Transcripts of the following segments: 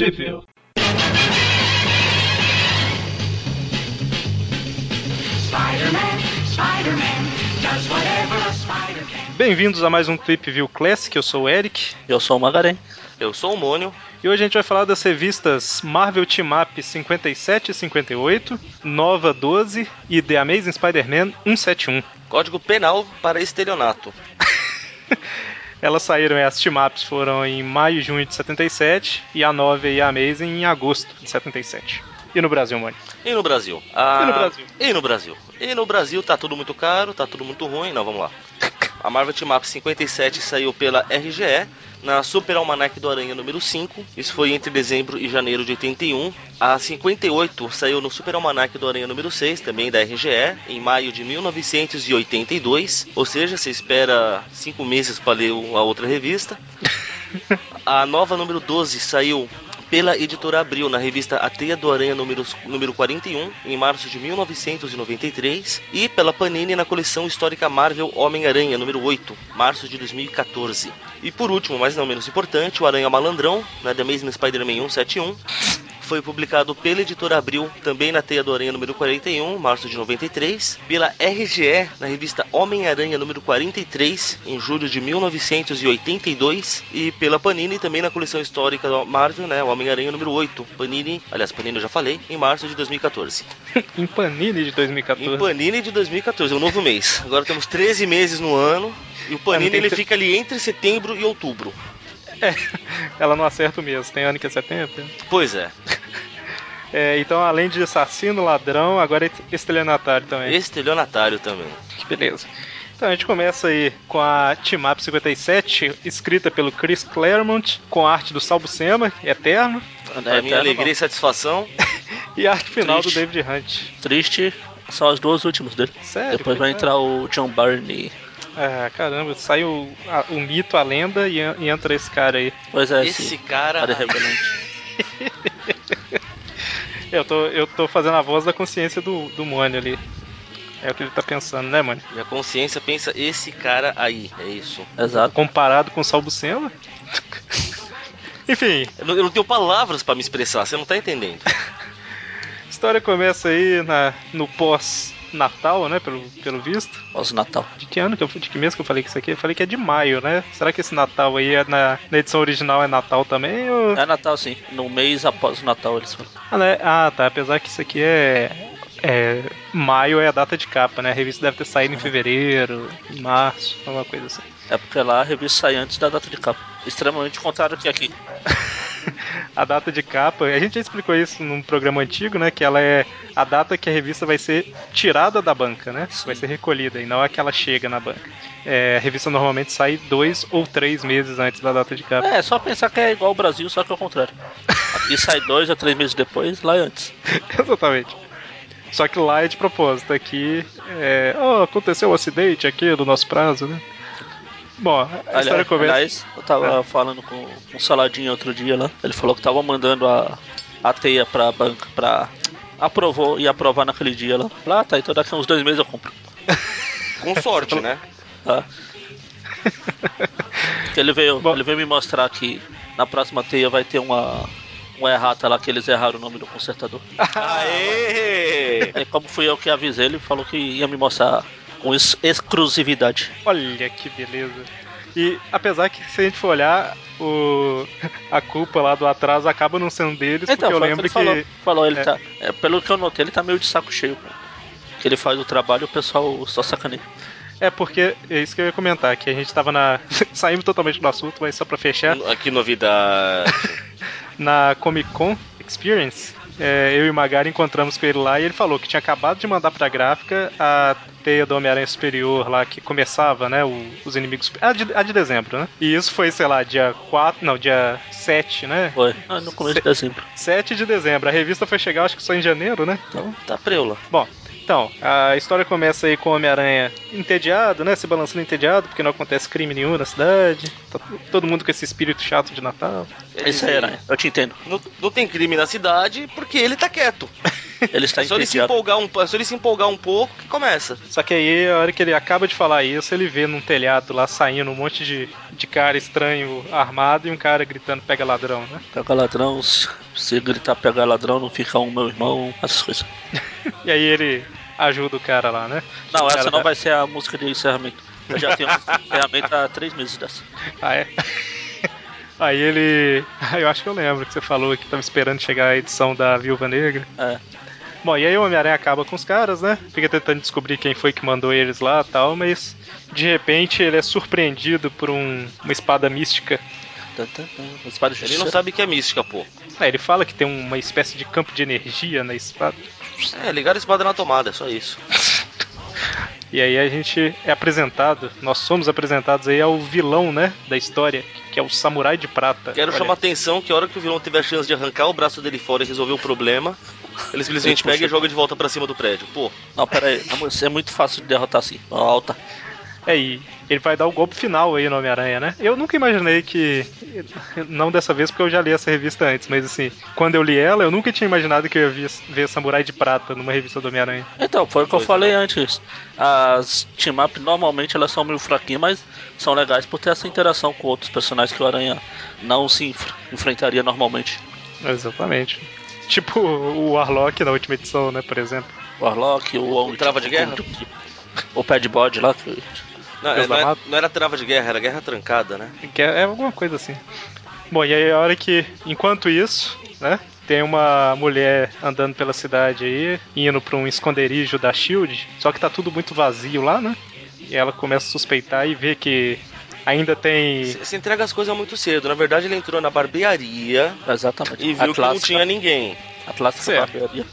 Trip Bem-vindos a mais um Trip View Classic, eu sou o Eric. Eu sou o Magarém. Eu sou o Mônio. E hoje a gente vai falar das revistas Marvel Team Up 57 e 58, Nova 12 e The Amazing Spider-Man 171. Código penal para estelionato. Elas saíram, as team ups foram em maio e junho de 77 e a Nova e a Amazing em agosto de 77. E no Brasil, mano? E no Brasil? Ah, e no Brasil? E no Brasil? E no Brasil tá tudo muito caro, tá tudo muito ruim. Não, vamos lá. A Marvel Team Up 57 saiu pela RGE na Super Almanac do Aranha número 5. Isso foi entre dezembro e janeiro de 81. A 58 saiu no Super Almanac do Aranha número 6, também da RGE, em maio de 1982. Ou seja, você espera cinco meses para ler a outra revista. A nova número 12 saiu pela editora Abril na revista A Teia do Aranha número, número 41, em março de 1993, e pela Panini na coleção histórica Marvel Homem-Aranha número 8, março de 2014. E por último, mas não menos importante, o Aranha Malandrão, na The Amazing Spider-Man 171, foi publicado pela editora Abril, também na Teia do Aranha número 41, março de 93, pela RGE, na revista Homem-Aranha número 43, em julho de 1982, e pela Panini também na coleção histórica do Marvel, né, Homem-Aranha número 8, Panini, aliás, Panini eu já falei, em março de 2014. em Panini de 2014. Em Panini de 2014, é um novo mês. Agora temos 13 meses no ano, e o Panini ele fica ali entre setembro e outubro. É, ela não acerta o mês. Tem ano que é setembro? Pois é. É, então, além de assassino, ladrão, agora é estelionatário também. Estelionatário também. Que beleza. Então a gente começa aí com a Team Up 57, escrita pelo Chris Claremont, com a arte do Salvo Sema, Eterno. É, minha alegria não. e satisfação. e a arte final Triste. do David Hunt. Triste, são as duas últimas dele. Sério? Depois vai entrar o John Barney. Ah, caramba, sai o, a, o mito, a lenda e, e, entra esse cara aí. Pois é, esse, esse cara. eu, tô, eu tô fazendo a voz da consciência do, do Mônio ali. É o que ele tá pensando, né, mano? E a consciência pensa esse cara aí, é isso. Exato. Comparado com o Salbucema? Enfim. Eu não, eu não, tenho palavras para me expressar, você não tá entendendo. a história começa aí na, no pós Natal, né? Pelo, pelo visto. Pós-Natal. De que ano que eu de que mês que eu falei que isso aqui? Eu falei que é de maio, né? Será que esse Natal aí é na, na edição original é Natal também? Ou... É Natal, sim. No mês após o Natal eles falam. Ah, né? ah, tá. Apesar que isso aqui é. É, maio é a data de capa, né? A revista deve ter saído em fevereiro, em março, alguma coisa assim. É porque lá a revista sai antes da data de capa. Extremamente contrário que aqui. a data de capa, a gente já explicou isso num programa antigo, né? Que ela é a data que a revista vai ser tirada da banca, né? Sim. Vai ser recolhida e não é que ela chega na banca. É, a revista normalmente sai dois ou três meses antes da data de capa. É, só pensar que é igual o Brasil, só que ao contrário. Aqui sai dois ou três meses depois, lá é antes. Exatamente. Só que lá é de propósito. Aqui é. Oh, aconteceu um acidente aqui no nosso prazo, né? Bom, a aliás, história começa. Aliás, eu tava é. falando com um Saladinho outro dia lá. Ele falou que tava mandando a, a teia pra banca pra. Aprovou e aprovar naquele dia lá. Lá, ah, tá, então daqui a uns dois meses eu compro. com sorte, né? Tá. ele veio, ele veio me mostrar que na próxima teia vai ter uma uma errata lá que eles erraram o nome do consertador. Aê! É, como fui eu que avisei, ele falou que ia me mostrar com ex exclusividade. Olha que beleza. E apesar que se a gente for olhar, o... a culpa lá do atraso acaba não sendo deles, então, porque eu lembro que. Falou, falou ele é. tá. É, pelo que eu notei, ele tá meio de saco cheio. Que ele faz o trabalho e o pessoal só sacaneia. É porque é isso que eu ia comentar, que a gente tava na. Saímos totalmente do assunto, mas só pra fechar. Aqui novidade. na Comic Con Experience, é, eu e o Magari encontramos com ele lá e ele falou que tinha acabado de mandar pra gráfica a teia do Homem-Aranha Superior lá que começava, né? O, os inimigos. A de, a de dezembro, né? E isso foi, sei lá, dia 4. Não, dia 7, né? Foi. Ah, no começo de dezembro. 7 de dezembro. A revista foi chegar, acho que só em janeiro, né? Então, tá preula. Bom, então, a história começa aí com o Homem-Aranha entediado, né? Se balançando entediado, porque não acontece crime nenhum na cidade. Tá todo mundo com esse espírito chato de Natal. É isso aí, Aranha. Eu te entendo. Não, não tem crime na cidade porque ele tá quieto. Ele está É só ele se entediado. empolgar um, é só ele se empolgar um pouco que começa. Só que aí, a hora que ele acaba de falar isso, ele vê num telhado lá saindo um monte de, de cara estranho armado e um cara gritando pega ladrão, né? Pega ladrão, se, gritar pegar ladrão, não fica um meu irmão, essas coisas. E aí ele ajuda o cara lá, né? Não, essa cara não tá- vai ser a música de encerramento. Eu já tenho encerramento há três meses dessa. Ah, é? Aí ele. Ah, eu acho que eu lembro que você falou que tava esperando chegar a edição da Viúva Negra. É. Bom, e aí o Homem-Aranha acaba com os caras, né? Fica tentando descobrir quem foi que mandou eles lá e tal, mas de repente ele é surpreendido por um- uma espada mística. Ele não sabe que é mística, pô. Ah, ele fala que tem uma espécie de campo de energia na espada. É, ligar a espada na tomada, é só isso. E aí a gente é apresentado, nós somos apresentados aí ao vilão, né, da história, que é o Samurai de Prata. Quero Olha, chamar a atenção que a hora que o vilão teve a chance de arrancar o braço dele fora e resolver o problema, ele simplesmente pega e joga de volta pra cima do prédio. Pô, Não, pera aí. É muito fácil de derrotar assim. Ó, Alta. É, e ele vai dar o golpe final aí no Homem-Aranha, né? Eu nunca imaginei que. Não dessa vez, porque eu já li essa revista antes, mas assim, quando eu li ela, eu nunca tinha imaginado que eu ia ver, ver Samurai de Prata numa revista do Homem-Aranha. Então, foi o que eu Pois falei é. antes. As team-up normalmente elas são meio fraquinhas, mas são legais por ter essa interação com outros personagens que o Aranha não se enf- enfrentaria normalmente. Exatamente. Tipo o Warlock na última edição, né, por exemplo. O Warlock, o, O Trava de Guerra? O Pad Body lá. Que... não, é, não, é- amado. não era trava de guerra, era guerra trancada, né? Que é, é alguma coisa assim. Bom, e aí a hora que, enquanto isso, né, tem uma mulher andando pela cidade aí, indo pra um esconderijo da Shield, só que tá tudo muito vazio lá, né? E ela começa a suspeitar e vê que ainda tem. Você entrega as coisas muito cedo. Na verdade, ele entrou na barbearia Exatamente. e a viu que não clássica, tinha ninguém. a clássica Certo. barbearia.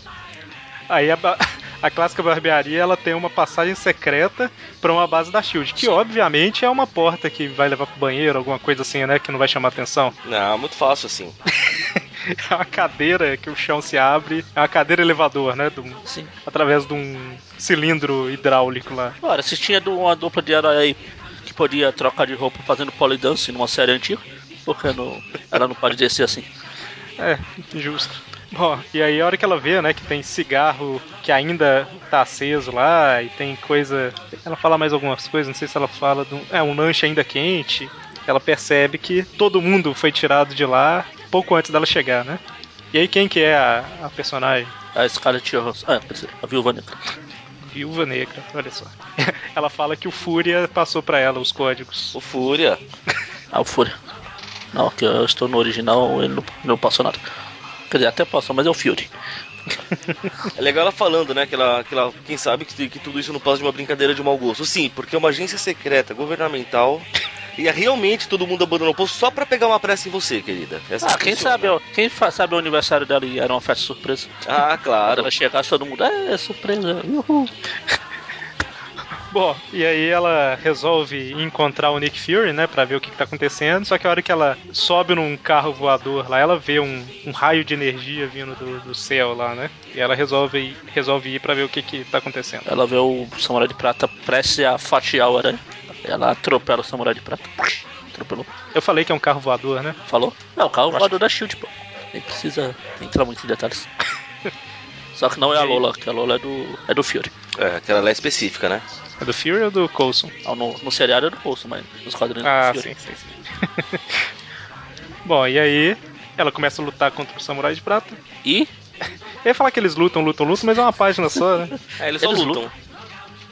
Aí a, ba- a clássica barbearia ela tem uma passagem secreta pra uma base da Shield, que obviamente é uma porta que vai levar pro banheiro, alguma coisa assim, né? Que não vai chamar atenção. Não, muito fácil assim. É uma cadeira que o chão se abre, é uma cadeira elevador, né? um- Sim. através de um cilindro hidráulico lá. Ora, se tinha de uma dupla de herói aí que podia trocar de roupa fazendo polidance numa série antiga, por que não, ela não pode descer assim? É, justo. Bom, e aí a hora que ela vê, né, que tem cigarro que ainda tá aceso lá e tem coisa. Ela fala mais algumas coisas, não sei se ela fala de um. É, um lanche ainda quente. Ela percebe que todo mundo foi tirado de lá pouco antes dela chegar, né? E aí quem que é a, a personagem? A Scarlett Johansson. Ah, dizer, a Viúva Negra. Viúva Negra, olha só. ela fala que o Fúria passou pra ela os códigos. O Fúria. Ah, o Fúria. Não, que eu estou no original, ele não, não passou nada. Quer dizer, até passou, mas é o Fury. É legal ela falando, né? Que ela, que ela quem sabe que, que tudo isso não passa de uma brincadeira de mau gosto. Sim, porque é uma agência secreta governamental. E realmente todo mundo abandonou o posto só pra pegar uma pressa em você, querida. Essa Ah, quem funciona. sabe, ó, quem sabe o aniversário dela e era uma festa surpresa. Ah, claro. ela chegasse, todo mundo, é, surpresa, uhul. Bom, e aí ela resolve encontrar o Nick Fury, né, pra ver o que, que tá acontecendo. Só que a hora que ela sobe num carro voador lá, ela vê um, um raio de energia vindo do, do céu lá, né? E ela resolve, ir- resolve ir pra ver o que, que tá acontecendo. Ela vê o Samurai de Prata prestes a fatiar o aranha. Ela atropela o Samurai de Prata. Atropelou. Eu falei que é um carro voador, né? Falou? Não, o carro voador da Shield, pô. Nem precisa entrar muito em detalhes. Só que não é a? Lola, que a Lola é do, é do Fury. É, aquela lá é específica, né? É do Fury ou do Coulson? Ah, No, no seriado é do Bolso, mas nos quadrinhos Ah, é do Fury. sim, sim, sim. Bom, e aí ela começa a lutar contra o Samurai de Prata. E Eu ia falar que eles lutam, lutam, lutam, mas é uma página só, né? É, eles só Eles lutam.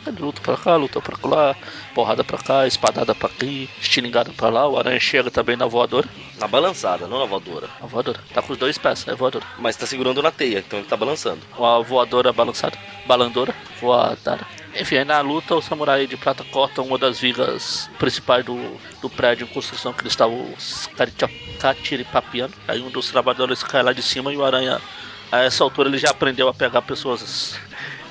É luta pra cá, luta pra lá, porrada pra cá, espadada pra aqui, estilingada pra lá. O aranha chega também na voadora. Na balançada, não na voadora. A voadora. Tá com os dois pés, é voadora. Mas tá segurando na teia, então ele tá balançando. A voadora balançada. Balandora. Voadora. Enfim, aí na luta o samurai de prata corta uma das vigas principais do, do prédio em construção que eles estavam catiripapiando. Aí um dos trabalhadores cai lá de cima e o aranha, a essa altura, ele já aprendeu a pegar pessoas.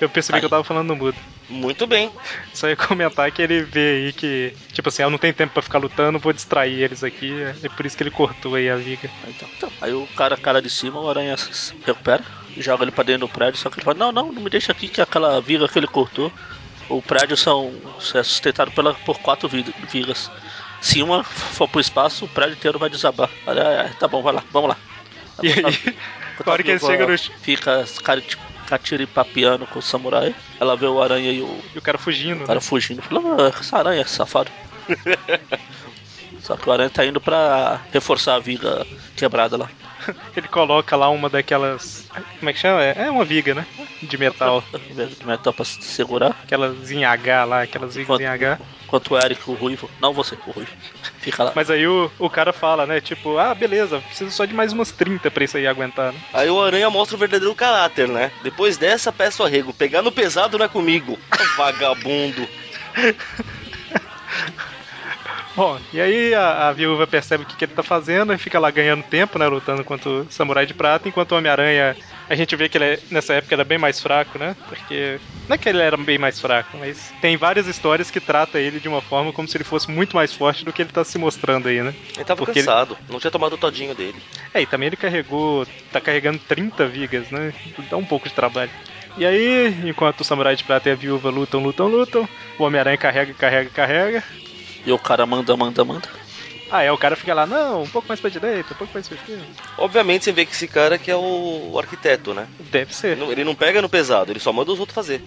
Eu percebi que eu tava falando no mudo. Muito bem. Só ia comentar que ele vê aí que, tipo assim, ela não tem tempo pra ficar lutando, vou distrair eles aqui. É por isso que ele cortou aí a viga. Aí, então, então, aí o cara, cara de cima, o aranha se recupera, joga ele pra dentro do prédio, só que ele fala, não, não, não me deixa aqui que aquela viga que ele cortou. O prédio são, é sustentado pela, por quatro vi- vigas. Se uma for pro espaço, o prédio inteiro vai desabar. É, tá bom, vai lá, vamos lá. E aí, na hora que ele chega no. Fica cari- catiripapiando com o samurai. Ela vê o aranha e o, E o cara fugindo. o cara né? fugindo. Fala, ah, essa aranha é safado. Só que o aranha tá indo pra reforçar a viga quebrada lá. Ele coloca lá uma daquelas. Como é que chama? É uma viga, né? De metal. De metal pra se segurar. Aquelas em H lá, aquelas vigas em H. Enquanto o Eric, o Ruivo. Não você, o Ruivo. Fica lá. Mas aí o, o cara fala, né? Tipo, ah, beleza, preciso só de mais umas 30 pra isso aí aguentar, né? Aí o Aranha mostra o verdadeiro caráter, né? Depois dessa, peço arrego. Pegar no pesado não é comigo. Vagabundo. Bom, e aí a, a viúva percebe o que, que ele tá fazendo e fica lá ganhando tempo, né? Lutando contra o Samurai de Prata, enquanto o Homem-Aranha. A gente vê que ele é- nessa época era bem mais fraco, né? Porque. Não é que ele era bem mais fraco, mas tem várias histórias que trata ele de uma forma como se ele fosse muito mais forte do que ele tá se mostrando aí, né? Ele tava Porque ele- cansado. Não tinha tomado o todinho dele. É, e também ele carregou. tá carregando 30 vigas, né? Dá um pouco de trabalho. E aí, enquanto o Samurai de Prata e a viúva lutam, lutam, lutam, o Homem-Aranha carrega, carrega, carrega. E o cara manda, manda, manda. Ah, é, o cara fica lá, não, um pouco mais pra direita, um pouco mais pra esquerda. Obviamente você vê que esse cara que é o, o arquiteto, né? Deve ser. Não- Ele não pega no pesado, ele só manda os outros fazer.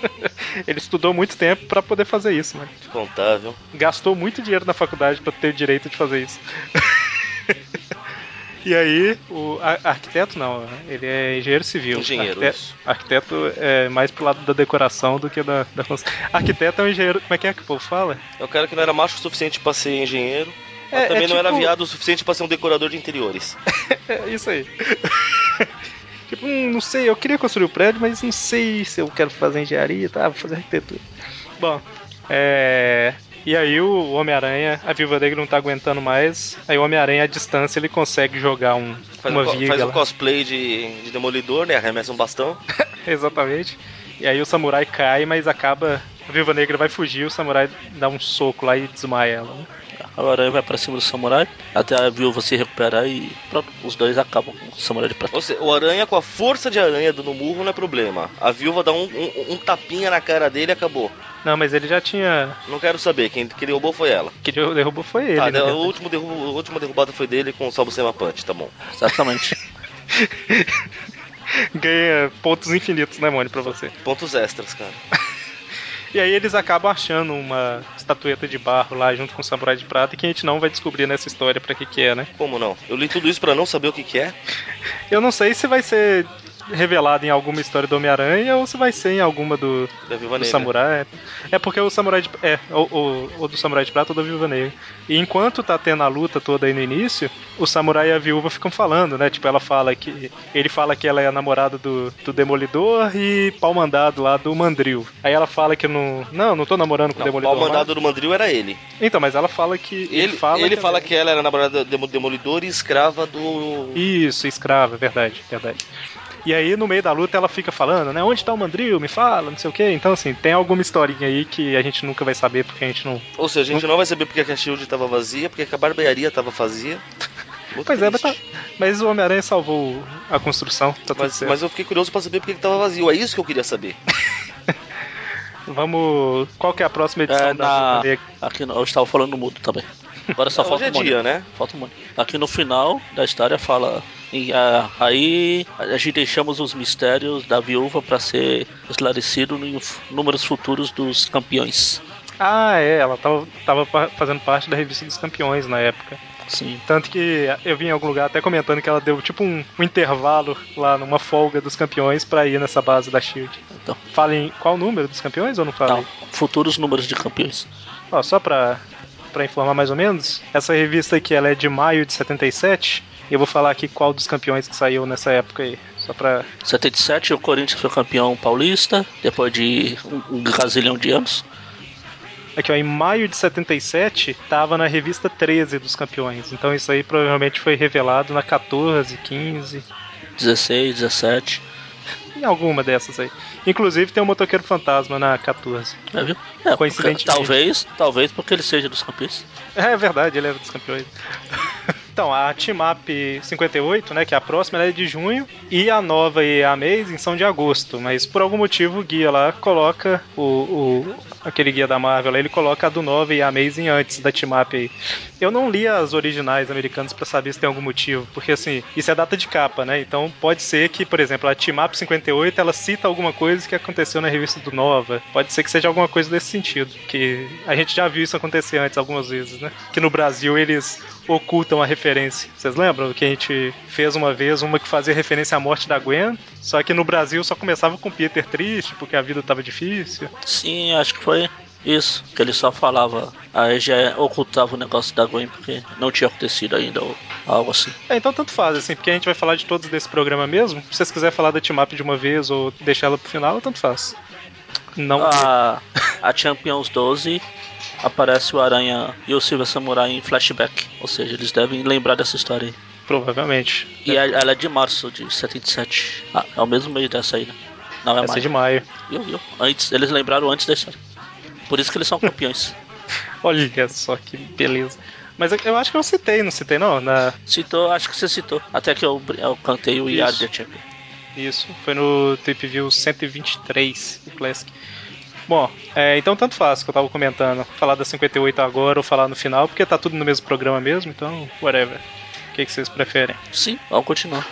Ele estudou muito tempo pra poder fazer isso, mano. Contável. Gastou muito dinheiro na faculdade pra ter o direito de fazer isso. E aí, o arquiteto não, ele é engenheiro civil. Engenheiro, arquiteto, arquiteto é mais pro lado da decoração do que da, da construção. Arquiteto é um engenheiro. Como é que é que o povo fala? É o cara que não era macho o suficiente pra ser engenheiro. É- mas também é não era tipo- viado o suficiente pra ser um decorador de interiores. É isso aí. tipo, hum, não sei, eu queria construir o prédio, mas não sei se eu quero fazer engenharia, tá? Vou fazer arquitetura. Bom, é. E aí o Homem-Aranha, a Viúva Negra não tá aguentando mais. Aí o Homem-Aranha, à distância, ele consegue jogar um, Faz, uma um, viga faz um cosplay de, de demolidor, né? Arremessa um bastão. Exatamente. E aí o samurai cai, mas acaba. A Viúva Negra vai fugir, o samurai dá um soco lá e desmaia ela. Né? A aranha vai pra cima do samurai, até a viúva se recuperar e pronto, os dois acabam com o samurai de prata. Ou seja, o aranha com a força de aranha dando murro não é problema. A viúva dá um, um- um tapinha na cara dele e acabou. Não, mas ele já tinha. Não quero saber, quem, quem derrubou foi ela. Que derrubou foi ele. Na né, o último derrubo, a última derrubada foi dele com o Salvo Sema Punch, tá bom. Exatamente. Ganha pontos infinitos, né, Mônio, pra você. Pontos extras, cara. E aí eles acabam achando uma estatueta de barro lá junto com o samurai de prata que a gente não vai descobrir nessa história pra que que é, né? Como não? Eu li tudo isso pra não saber o que, que é. Eu não sei se vai ser revelado em alguma história do Homem-Aranha ou se vai ser em alguma do, do samurai. É porque o samurai de, é, ou, ou- ou do samurai de prata ou da viúva negra. E enquanto tá tendo a luta toda aí no início, o samurai e a viúva ficam falando, né? Tipo, ela fala que. Ele fala que ela é a namorada do, do Demolidor e pau mandado lá do Mandril. Aí ela fala que não. Não, não tô namorando com Não, o o Demolidor. pau mandado do Mandril era ele. Então, mas ela fala que. Ele, fala, ele que, fala que ela era namorada do Demolidor e escrava do. Isso, escrava, é verdade, verdade. E aí, no meio da luta, ela fica falando, né? Onde tá o Mandril? Me fala, não sei o quê. Então, assim, tem alguma historinha aí que a gente nunca vai saber porque a gente não. Ou seja, a gente não vai saber porque que a Shield tava vazia, porque que a barbearia tava vazia. Muito Pois é, mas, tá- triste. mas o Homem-Aranha salvou a construção, tá tudo Mas, certo. mas eu fiquei curioso pra saber porque que tava vazio. É isso que eu queria saber. Vamos. Qual que é a próxima edição É, da na... No... eu estava falando mudo também. Agora só Hoje falta é o Mônio. dia, né? Falta o Mônio. Aqui no final da história fala. e, ah, aí a gente deixamos os mistérios da viúva para ser esclarecido em números futuros dos campeões. Ah, é, ela tava, tava fazendo parte da revista dos campeões na época. Sim. Tanto que eu vi em algum lugar até comentando que ela deu tipo um, um intervalo lá numa folga dos campeões pra ir nessa base da Shield. Então, Fala em qual número dos campeões ou não fala? não, futuros números de campeões. Ó, só pra, pra informar mais ou menos, essa revista aqui ela é de maio de 77. E eu vou falar aqui qual dos campeões que saiu nessa época aí. Só pra. 77 o Corinthians foi campeão paulista depois de um, um gazilhão de anos. Aqui, ó, em maio de 77, tava na revista 13 dos campeões. Então isso aí provavelmente foi revelado na 14, 15, 16, 17. Em alguma dessas aí. Inclusive tem o Motoqueiro Fantasma na 14. É, viu? É, Coincidentemente. porque- talvez, talvez porque ele seja dos campeões. É verdade, ele era dos campeões. Então, a Team Up 58, né, que é a próxima, ela é de junho, e a nova e a Amazing são de agosto, mas por algum motivo o guia lá coloca o, o- aquele guia da Marvel, ele coloca a do Nova e a Amazing antes da Team aí. Eu não li as originais americanas para saber se tem algum motivo, porque assim, isso é data de capa, né? Então pode ser que, por exemplo, a Team Up 58 ela cita alguma coisa que aconteceu na revista do Nova. Pode ser que seja alguma coisa desse sentido, que a gente já viu isso acontecer antes algumas vezes, né? Que no Brasil eles ocultam a referência. Vocês lembram que a gente fez uma vez uma que fazia referência à morte da Gwen, só que no Brasil só começava com Peter triste porque a vida tava difícil. Sim, acho que foi isso, que ele só falava, aí já ocultava o negócio da Gwen porque não tinha acontecido ainda ou algo assim. É, então tanto faz, assim, porque a gente vai falar de todos desse programa mesmo. Se vocês quiserem falar da Team Up de uma vez ou deixar ela pro final, tanto faz. Não. A, a Champions 12 aparece o Aranha e o Silver Samurai em flashback. Ou seja, eles devem lembrar dessa história aí. Provavelmente. E a- ela é de março de 77. Ah, é o mesmo mês dessa aí, né? Não, é Essa é maio. de maio. Viu, viu? Antes, eles lembraram antes da história. Por isso que eles são campeões. Olha só que beleza. Mas eu- acho que eu citei, não citei não? Na... Citou, acho que você citou. Até que eu, eu cantei o Yard da Champion. Isso, foi no Trip View 123 do Classic. Bom, é, então tanto faz que eu tava comentando. Falar da 58 agora ou falar no final, porque tá tudo no mesmo programa mesmo, então whatever. O que, que vocês preferem? Sim, vamos continuar.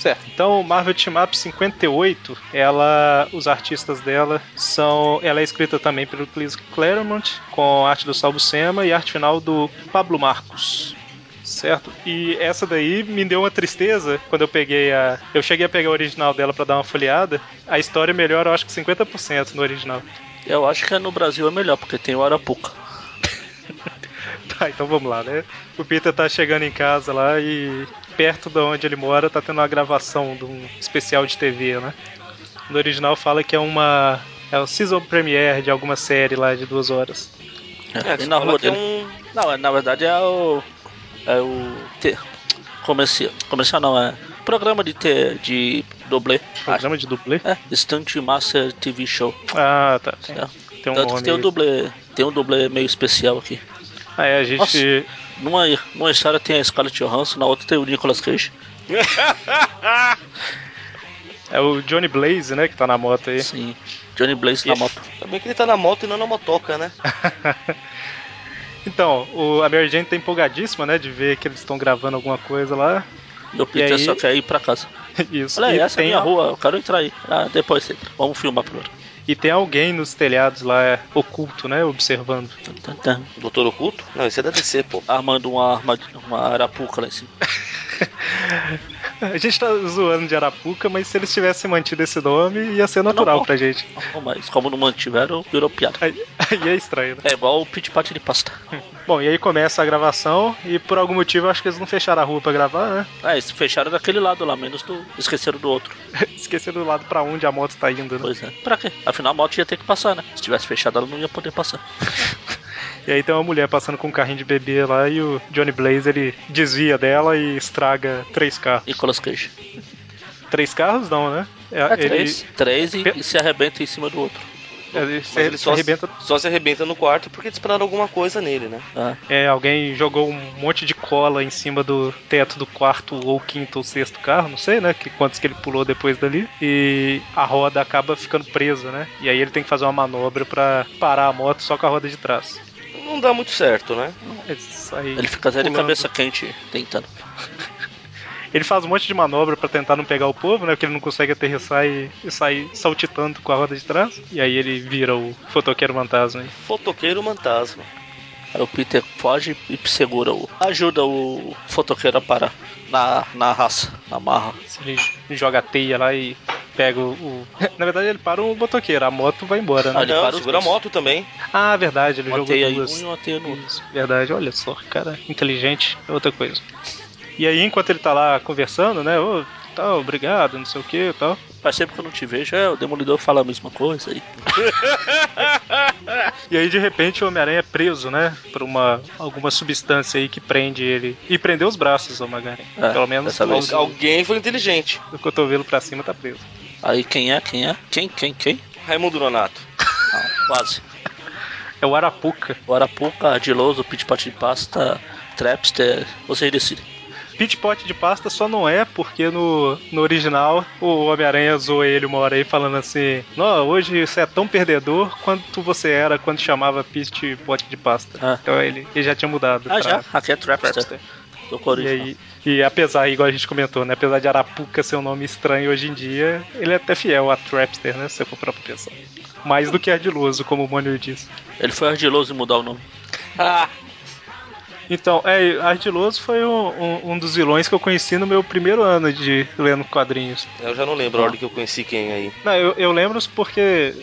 Certo, então Marvel Team Up 58, ela, os artistas dela são, ela é escrita também pelo Chris Claremont, com arte do Salvo Sema e arte final do Pablo Marcos. Certo? E essa daí me deu uma tristeza quando eu peguei a. Eu cheguei a pegar a original dela pra dar uma folheada. A história melhora, eu acho que 50% no original. Eu acho que no Brasil é melhor, porque tem o Arapuca. Tá, então vamos lá, né? O Peter tá chegando em casa lá e perto de onde ele mora tá tendo uma gravação de um especial de TV, né? No original fala que é uma. É o season premiere de alguma série lá de duas horas. É, É, na rua que é dele. um. Não, é- na verdade é o. É o. Comercial. Comercial não, é. Programa de, T, de dublê. Programa de dublê? É, Stunt Master TV Show. Ah, tá. Tem, É. tem um Tanto que nome. tem um dublê. Tem um dublê meio especial aqui. Ah, é, a gente. Nossa. Numa, numa história tem a Scarlett Johansson, na outra tem o Nicolas Cage. É o Johnny Blaze, né? Que tá na moto aí. Sim. Johnny Blaze na moto. Também que ele tá na moto e não na motoca, né? Então, o, a Mary Jane tá empolgadíssima, né? De ver que eles estão gravando alguma coisa lá. O Peter aí? só quer ir pra casa. Isso. Olha aí, e, essa é a minha rua, eu quero entrar aí. Ah, depois você entra. Vamos filmar primeiro. E tem alguém nos telhados lá, é, oculto, né? Observando. Tan, tan. Doutor Oculto? Não, esse é da DC, pô. Armando uma arma, uma arapuca lá em cima. A gente tá zoando de Arapuca, mas se eles tivessem mantido esse nome, ia ser natural não. pra gente. Não, mas como não mantiveram, virou piada. Aí, aí é estranho, né? É igual o pit pat de pasta. Bom, e aí começa a gravação, e por algum motivo eu acho que eles não fecharam a rua pra gravar, né? É, eles fecharam daquele lado lá, menos do. Esqueceram do outro. Esqueceram do lado pra onde a moto tá indo, né? Pois é. Pra quê? Afinal a moto ia ter que passar, né? Se tivesse fechado, ela não ia poder passar. E aí tem uma mulher passando com um carrinho de bebê lá, e o Johnny Blaze ele desvia dela e estraga três carros. Nicolas Cage. Três carros não, né? É, É, três. Três e, e se arrebenta em cima do outro. Ele, Mas se, ele se só, arrebenta. só se arrebenta no quarto porque dispararam alguma coisa nele, né? Ah, É, alguém jogou um monte de cola em cima do teto do quarto ou quinto ou sexto carro, não sei, né? Que quantos que ele pulou depois dali. E a roda acaba ficando presa, né? E aí ele tem que fazer uma manobra pra parar a moto só com a roda de trás. Não dá muito certo, né? Isso aí, ele fica até de cabeça quente tentando. Ele faz um monte de manobra pra tentar não pegar o povo, né? Porque ele não consegue aterrissar e, e sair saltitando com a roda de trás. E aí ele vira o fotoqueiro fantasma. aí. Fotoqueiro fantasma. Aí o Peter foge e segura o. ajuda o fotoqueiro a parar na, na raça, na marra. Ele joga a teia lá e pega o. o- Na verdade, ele para o motoqueiro, a moto vai embora, Ah, né? ele não, para segura a moto também. Ah, verdade, ele Uma jogou teia em duas. um e uma teia no outro. Verdade, olha só, cara, inteligente é outra coisa. E aí, enquanto ele tá lá conversando, né? Ô, tal, obrigado, não sei o que tal. Faz sempre que eu não te vejo, é, o Demolidor fala a mesma coisa aí. E aí, de repente, o Homem-Aranha é preso, né? Por uma alguma substância aí que prende ele. E prendeu os braços, o Homem-Aranha. É, Pelo menos alguém foi inteligente. do cotovelo pra cima tá preso. Aí quem é? Quem é? Quem? Quem? Quem? Raimundo Nonato. Não, quase. É o Arapuca. O Arapuca, Ardiloso, Pit Pat de Pasta, Trapster, vocês decidem. Pit Pot de pasta só não é porque no, no original o Homem-Aranha zoou ele uma hora aí falando assim: Não, hoje você é tão perdedor quanto você era quando chamava Pit Pot de pasta. Ah. Então ele, ele já tinha mudado. Ah, pra já? Aqui é Trapster. Trapster. E, original. aí, e apesar, igual a gente comentou, né? Apesar de Arapuca ser um nome estranho hoje em dia, ele é até fiel a Trapster, né? Se você for pra pensar. Mais do que ardiloso, como o Mônio disse. Ele foi ardiloso em mudar o nome. Ah, Então, é, Ardiloso foi um, um- um dos vilões que eu conheci no meu primeiro ano de lendo quadrinhos. eu já não lembro a ordem que eu conheci quem aí. Não, eu, eu lembro porque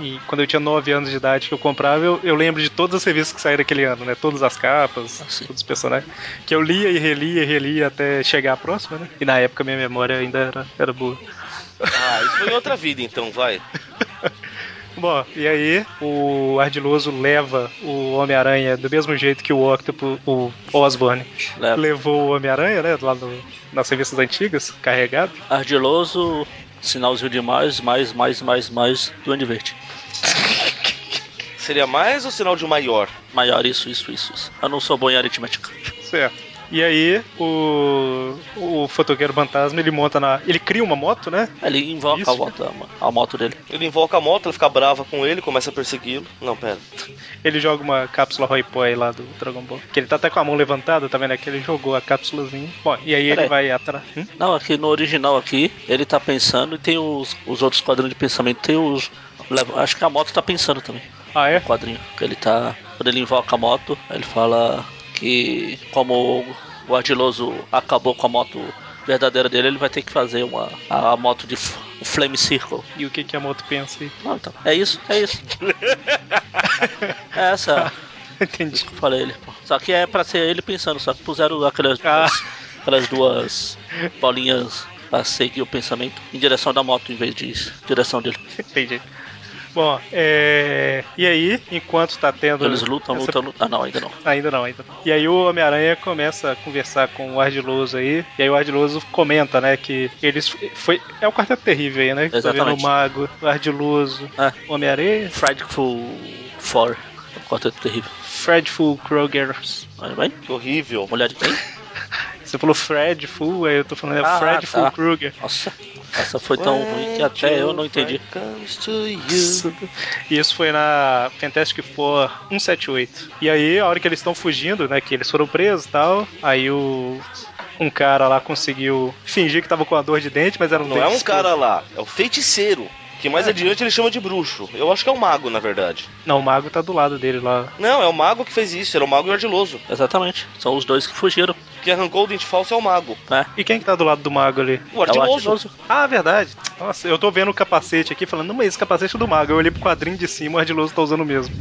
e quando eu tinha 9 anos de idade que eu comprava, eu, eu lembro de todas as revistas que saíram aquele ano, né? Todas as capas, Ah, todos os personagens. Que eu lia e relia e relia até chegar a próxima, né? E na época minha memória ainda era, era boa. Ah, isso foi em outra vida então, vai. Bom, e aí o Ardiloso leva o Homem-Aranha do mesmo jeito que o Octopus, o Osborne, Leva. levou o Homem-Aranha, né? Lá no, nas revistas antigas, carregado. Ardiloso, sinalzinho de mais, mais, mais, mais, mais, Duende Verde. Seria mais ou sinal de maior? Maior, isso, isso, isso, isso. Eu não sou bom em aritmética. Certo. E aí, o, o fotoqueiro fantasma ele monta na. Ele cria uma moto, né? Ele invoca Isso. a moto, a moto dele. Ele invoca a moto, ela fica brava com ele, começa a persegui-lo. Não, pera. Ele joga uma cápsula Roy Poi lá do Dragon Ball. Que ele tá até com a mão levantada, tá vendo? É que ele jogou a cápsulazinha. Bom, e aí ele Peraí. vai atrás. Hum? Não, aqui no original aqui, ele tá pensando e tem os, os outros quadrinhos de pensamento, tem os. Acho que a moto tá pensando também. Ah, é? O quadrinho. Que ele tá. Quando ele invoca a moto, ele fala que como o ardiloso acabou com a moto verdadeira dele, ele vai ter que fazer uma. a, a moto de f- Flame Circle. E o que, que a moto pensa aí? Então. É isso, é isso. é essa. Entendi. Eu falei ele. pô. Só que é pra ser ele pensando, só que puseram aquelas Ah. duas, aquelas duas bolinhas pra seguir o pensamento em direção da moto em vez de direção dele. Entendi. Bom, é. E aí, enquanto tá tendo. Eles lutam, essa- lutam, lutam. Ah, não, ainda não. Ainda não, ainda não. E aí o Homem-Aranha começa a conversar com o Ardiloso aí. E aí o Ardiloso comenta, né, que eles. Foi, é o quarteto terrível aí, né? Tá vendo Exatamente. o Mago, o Ardiloso, É. o Homem-Aranha, Frightful Four. Quarteto terrível. Fredful Krogers. Aí vai. Que horrível. Mulher de quem? Você falou Fredful, aí eu tô falando é Ah, Fredful tá. Krueger. Nossa, essa foi tão ruim que até eu não entendi. Comes to you. E isso foi na Fantastic Four 178. E aí, a hora que eles estão fugindo, né, que eles foram presos e tal, aí o um cara lá conseguiu fingir que tava com a dor de dente, mas era um Não é um cara lá, é o feiticeiro. Que mais adiante ele chama de bruxo. Eu acho que é o mago, na verdade. Não, o mago tá do lado dele lá. Não, é o mago que fez isso, era o mago e o ardiloso. Exatamente. São os dois que fugiram, Que arrancou o dente falso é o mago. né? E quem que tá do lado do mago ali? O É o ardiloso. ardiloso. Ah, verdade. Nossa, eu tô vendo o capacete aqui falando, não, mas esse capacete é do mago. Eu olhei pro quadrinho de cima, o ardiloso tá usando o mesmo.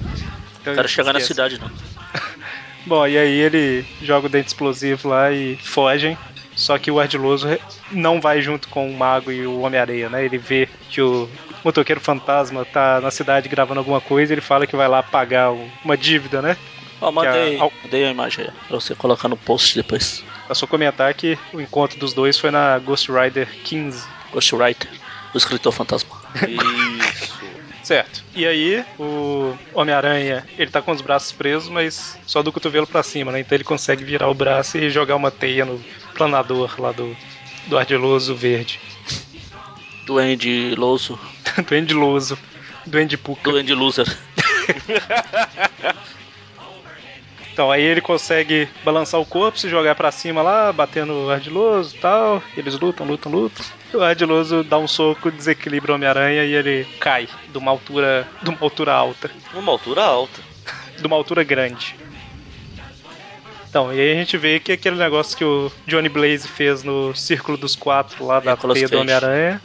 Então, O cara chegar na esquece. cidade, não. Bom, e aí ele joga o dente explosivo lá e fogem. Só que o ardiloso não vai junto com o mago e o Homem-Areia, né? Ele vê que o motoqueiro fantasma tá na cidade gravando alguma coisa e ele fala que vai lá pagar uma dívida, né? Ó, mandei, Que a- mandei a imagem aí, pra você colocar no post depois. É só comentar que o encontro dos dois foi na Ghost Rider 15. Ghostwriter, o escritor fantasma. Isso. Certo. E aí, o Homem-Aranha, ele tá com os braços presos, mas só do cotovelo pra cima, né? Então ele consegue virar o braço e jogar uma teia no planador lá do, do ardiloso verde. Duende Loso, Duende Loso. Duende Puca. Duende Loser. Então aí ele consegue balançar o corpo, se jogar pra cima lá, batendo o ardiloso e tal. Eles lutam, lutam, lutam. O ardiloso dá um soco, desequilibra o Homem-Aranha e ele cai de uma altura, de uma altura alta. Uma altura alta. de uma altura grande. Então, e aí a gente vê que aquele negócio que o Johnny Blaze fez no Círculo dos Quatro, lá da Nicolas teia do. Homem-Aranha,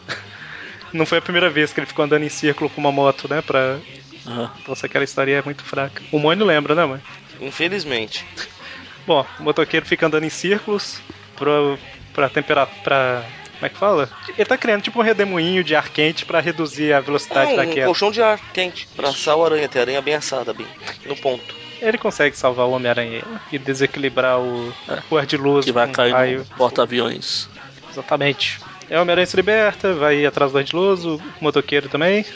não foi a primeira vez que ele ficou andando em círculo com uma moto, né? Pra... Aham. Nossa, aquela história é muito fraca. O Mônio lembra, né, mãe? Infelizmente. Bom, o motoqueiro fica andando em círculos pra, pra temperatura. Pra... Como é que fala? Ele tá criando tipo um redemoinho de ar quente pra reduzir a velocidade Não, da um queda. colchão de ar quente. Pra assar o aranha, ter a aranha bem assada, bem no ponto. Ele consegue salvar o Homem-Aranha e desequilibrar o, É. o ardiloso. Que vai cair raio. no porta-aviões. Exatamente. É, o Homem-Aranha se liberta, vai atrás do ardiloso, o motoqueiro também.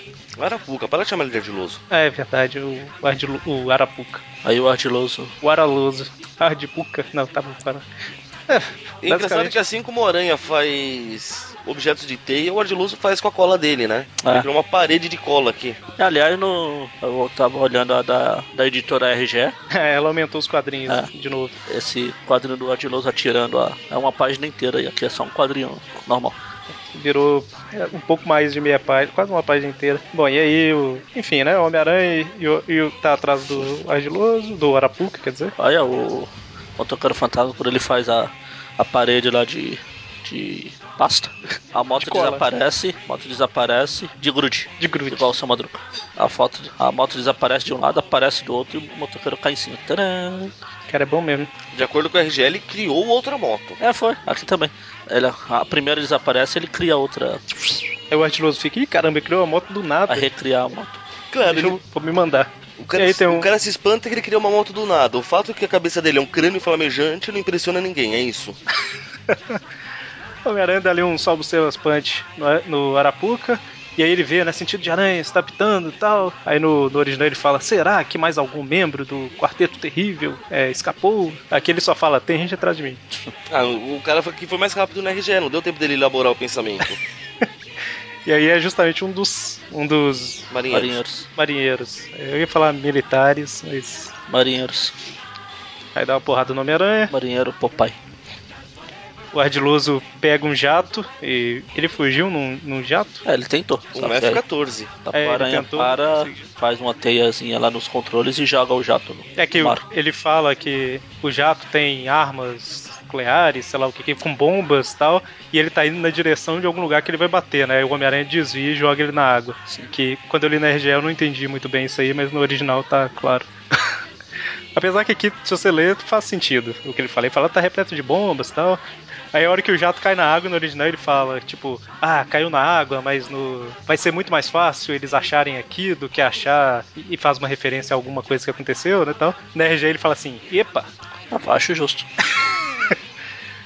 Arapuca, para de chamar ele de ardiloso. É verdade, o, o, ardilu- o Arapuca. Aí o ardiloso O Araloso. Ardipuca. Não, tá bom, para. É engraçado que assim como o Aranha faz objetos de teia, o Ardiloso faz com a cola dele, né? É. Ele criou uma parede de cola aqui. Aliás, no, eu tava olhando a da, da editora RGE. É, ela aumentou os quadrinhos é. de novo. Esse quadrinho do Ardiloso atirando a, é uma página inteira e aqui é só um quadrinho normal virou é, um pouco mais de meia página, quase uma página inteira. Bom, e aí, o, enfim, né? O Homem-Aranha e, o, e o, tá atrás do Ardiloso, do Arapuca, quer dizer. Olha, o Motoqueiro Fantasma, quando ele faz a, a parede lá de, de pasta. A moto de desaparece, a moto desaparece de grude. De grude. Igual o seu Madruga. A, foto, a moto desaparece de um lado, aparece do outro e o motoqueiro cai em cima. Tcharam! Cara, é bom mesmo. De acordo com a RGL, ele criou outra moto. É, foi. Aqui também. Ele, a primeira desaparece, ele cria outra. Aí o artiloso fica, ih, caramba, ele criou a moto do nada. Vai recriar a moto. Claro, Deixa ele... eu, vou me mandar. O cara, um... o cara, se espanta que ele cria uma moto do nada. O fato é que a cabeça dele é um crânio flamejante não impressiona ninguém, é isso. Homem-Aranha dá ali um salvo seus punch no, no Arapuca. E aí ele vê, né, sentido de aranha, está pitando e tal. Aí no, no, original ele fala: será que mais algum membro do Quarteto Terrível é, escapou? Aqui ele só fala: tem gente atrás de mim. Ah, o cara que foi mais rápido no RGE, não deu tempo dele elaborar o pensamento. e aí é justamente um dos. Um dos. Marinheiros. Marinheiros. Eu ia falar militares, mas. Marinheiros. Aí dá uma porrada no Homem-Aranha. Marinheiro Popeye o Ardiloso pega um jato e ele fugiu num, num jato? É, ele tentou. Um F-14. Tá, é, aranha tentou, para, faz uma teiazinha lá nos controles e joga o jato no É que mar. ele fala que o jato tem armas nucleares, sei lá o que, com bombas e tal, e ele tá indo na direção de algum lugar que ele vai bater, né? O Homem-Aranha desvia e joga ele na água. Sim. Que quando eu li na RGL eu não entendi muito bem isso aí, mas no original tá claro. Apesar que aqui, se você ler, faz sentido o que ele fala. Ele fala tá repleto de bombas e tal. Aí a hora que o jato cai na água no original ele fala, tipo, ah, caiu na água, mas no. Vai ser muito mais fácil eles acharem aqui do que achar. E faz uma referência a alguma coisa que aconteceu, né? Tal. Na RG ele fala assim, epa. Eu acho justo.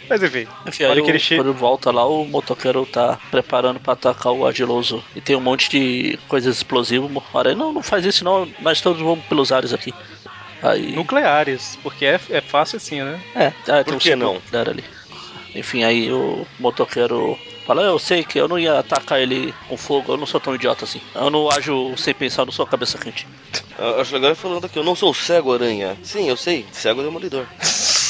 Mas enfim. Enfim, aí que ele che... quando volta lá, o motoqueiro tá preparando para atacar o ardiloso. E tem um monte de coisas explosivas. Olha, não, não faz isso não, nós todos vamos pelos ares aqui. Aí... Nucleares, porque é, é fácil assim, né? É, ah, Por que não? Ali. Enfim, aí o motoqueiro fala, eu sei que eu não ia atacar ele com fogo, eu não sou tão idiota assim. Eu não ajo sem pensar, eu não sou cabeça quente. Eu acho legal ele falando aqui, eu não sou cego aranha. Sim, eu sei, cego é demolidor.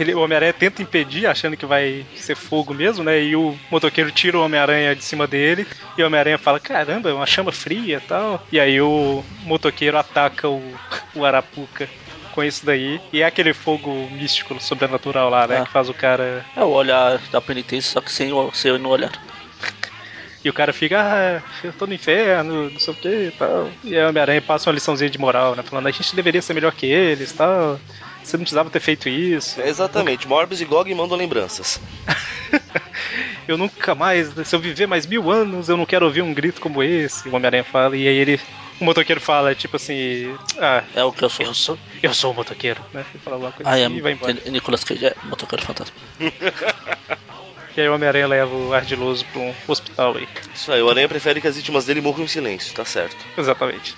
Ele, o Homem-Aranha tenta impedir, achando que vai ser fogo mesmo, né? E o motoqueiro tira o Homem-Aranha de cima dele. E o Homem-Aranha fala: Caramba, é uma chama fria e tal. E aí o motoqueiro ataca o, o Arapuca com isso daí. E é aquele fogo místico, sobrenatural lá, né? Ah. Que faz o cara. É o olhar da penitência, só que sem, sem no olhar. E o cara fica, ah, eu tô no inferno, não sei o que e tal. E a Homem-Aranha passa uma liçãozinha de moral, né? Falando, a gente deveria ser melhor que eles e tal. Você não precisava ter feito isso. É exatamente, Morbius e Gog mandam lembranças. eu nunca mais, se eu viver mais mil anos, eu não quero ouvir um grito como esse. O Homem-Aranha fala, e aí ele o motoqueiro fala, tipo assim. Ah, é o que eu sou. Eu sou, eu sou o motoqueiro, né? Ele fala alguma coisa ah, assim é, e vai embora. Nicolas Cage é motoqueiro fantasma. e aí o Homem-Aranha leva o ardiloso pra um hospital aí. Isso aí, o Aranha prefere que as vítimas dele morram em silêncio, tá certo. Exatamente.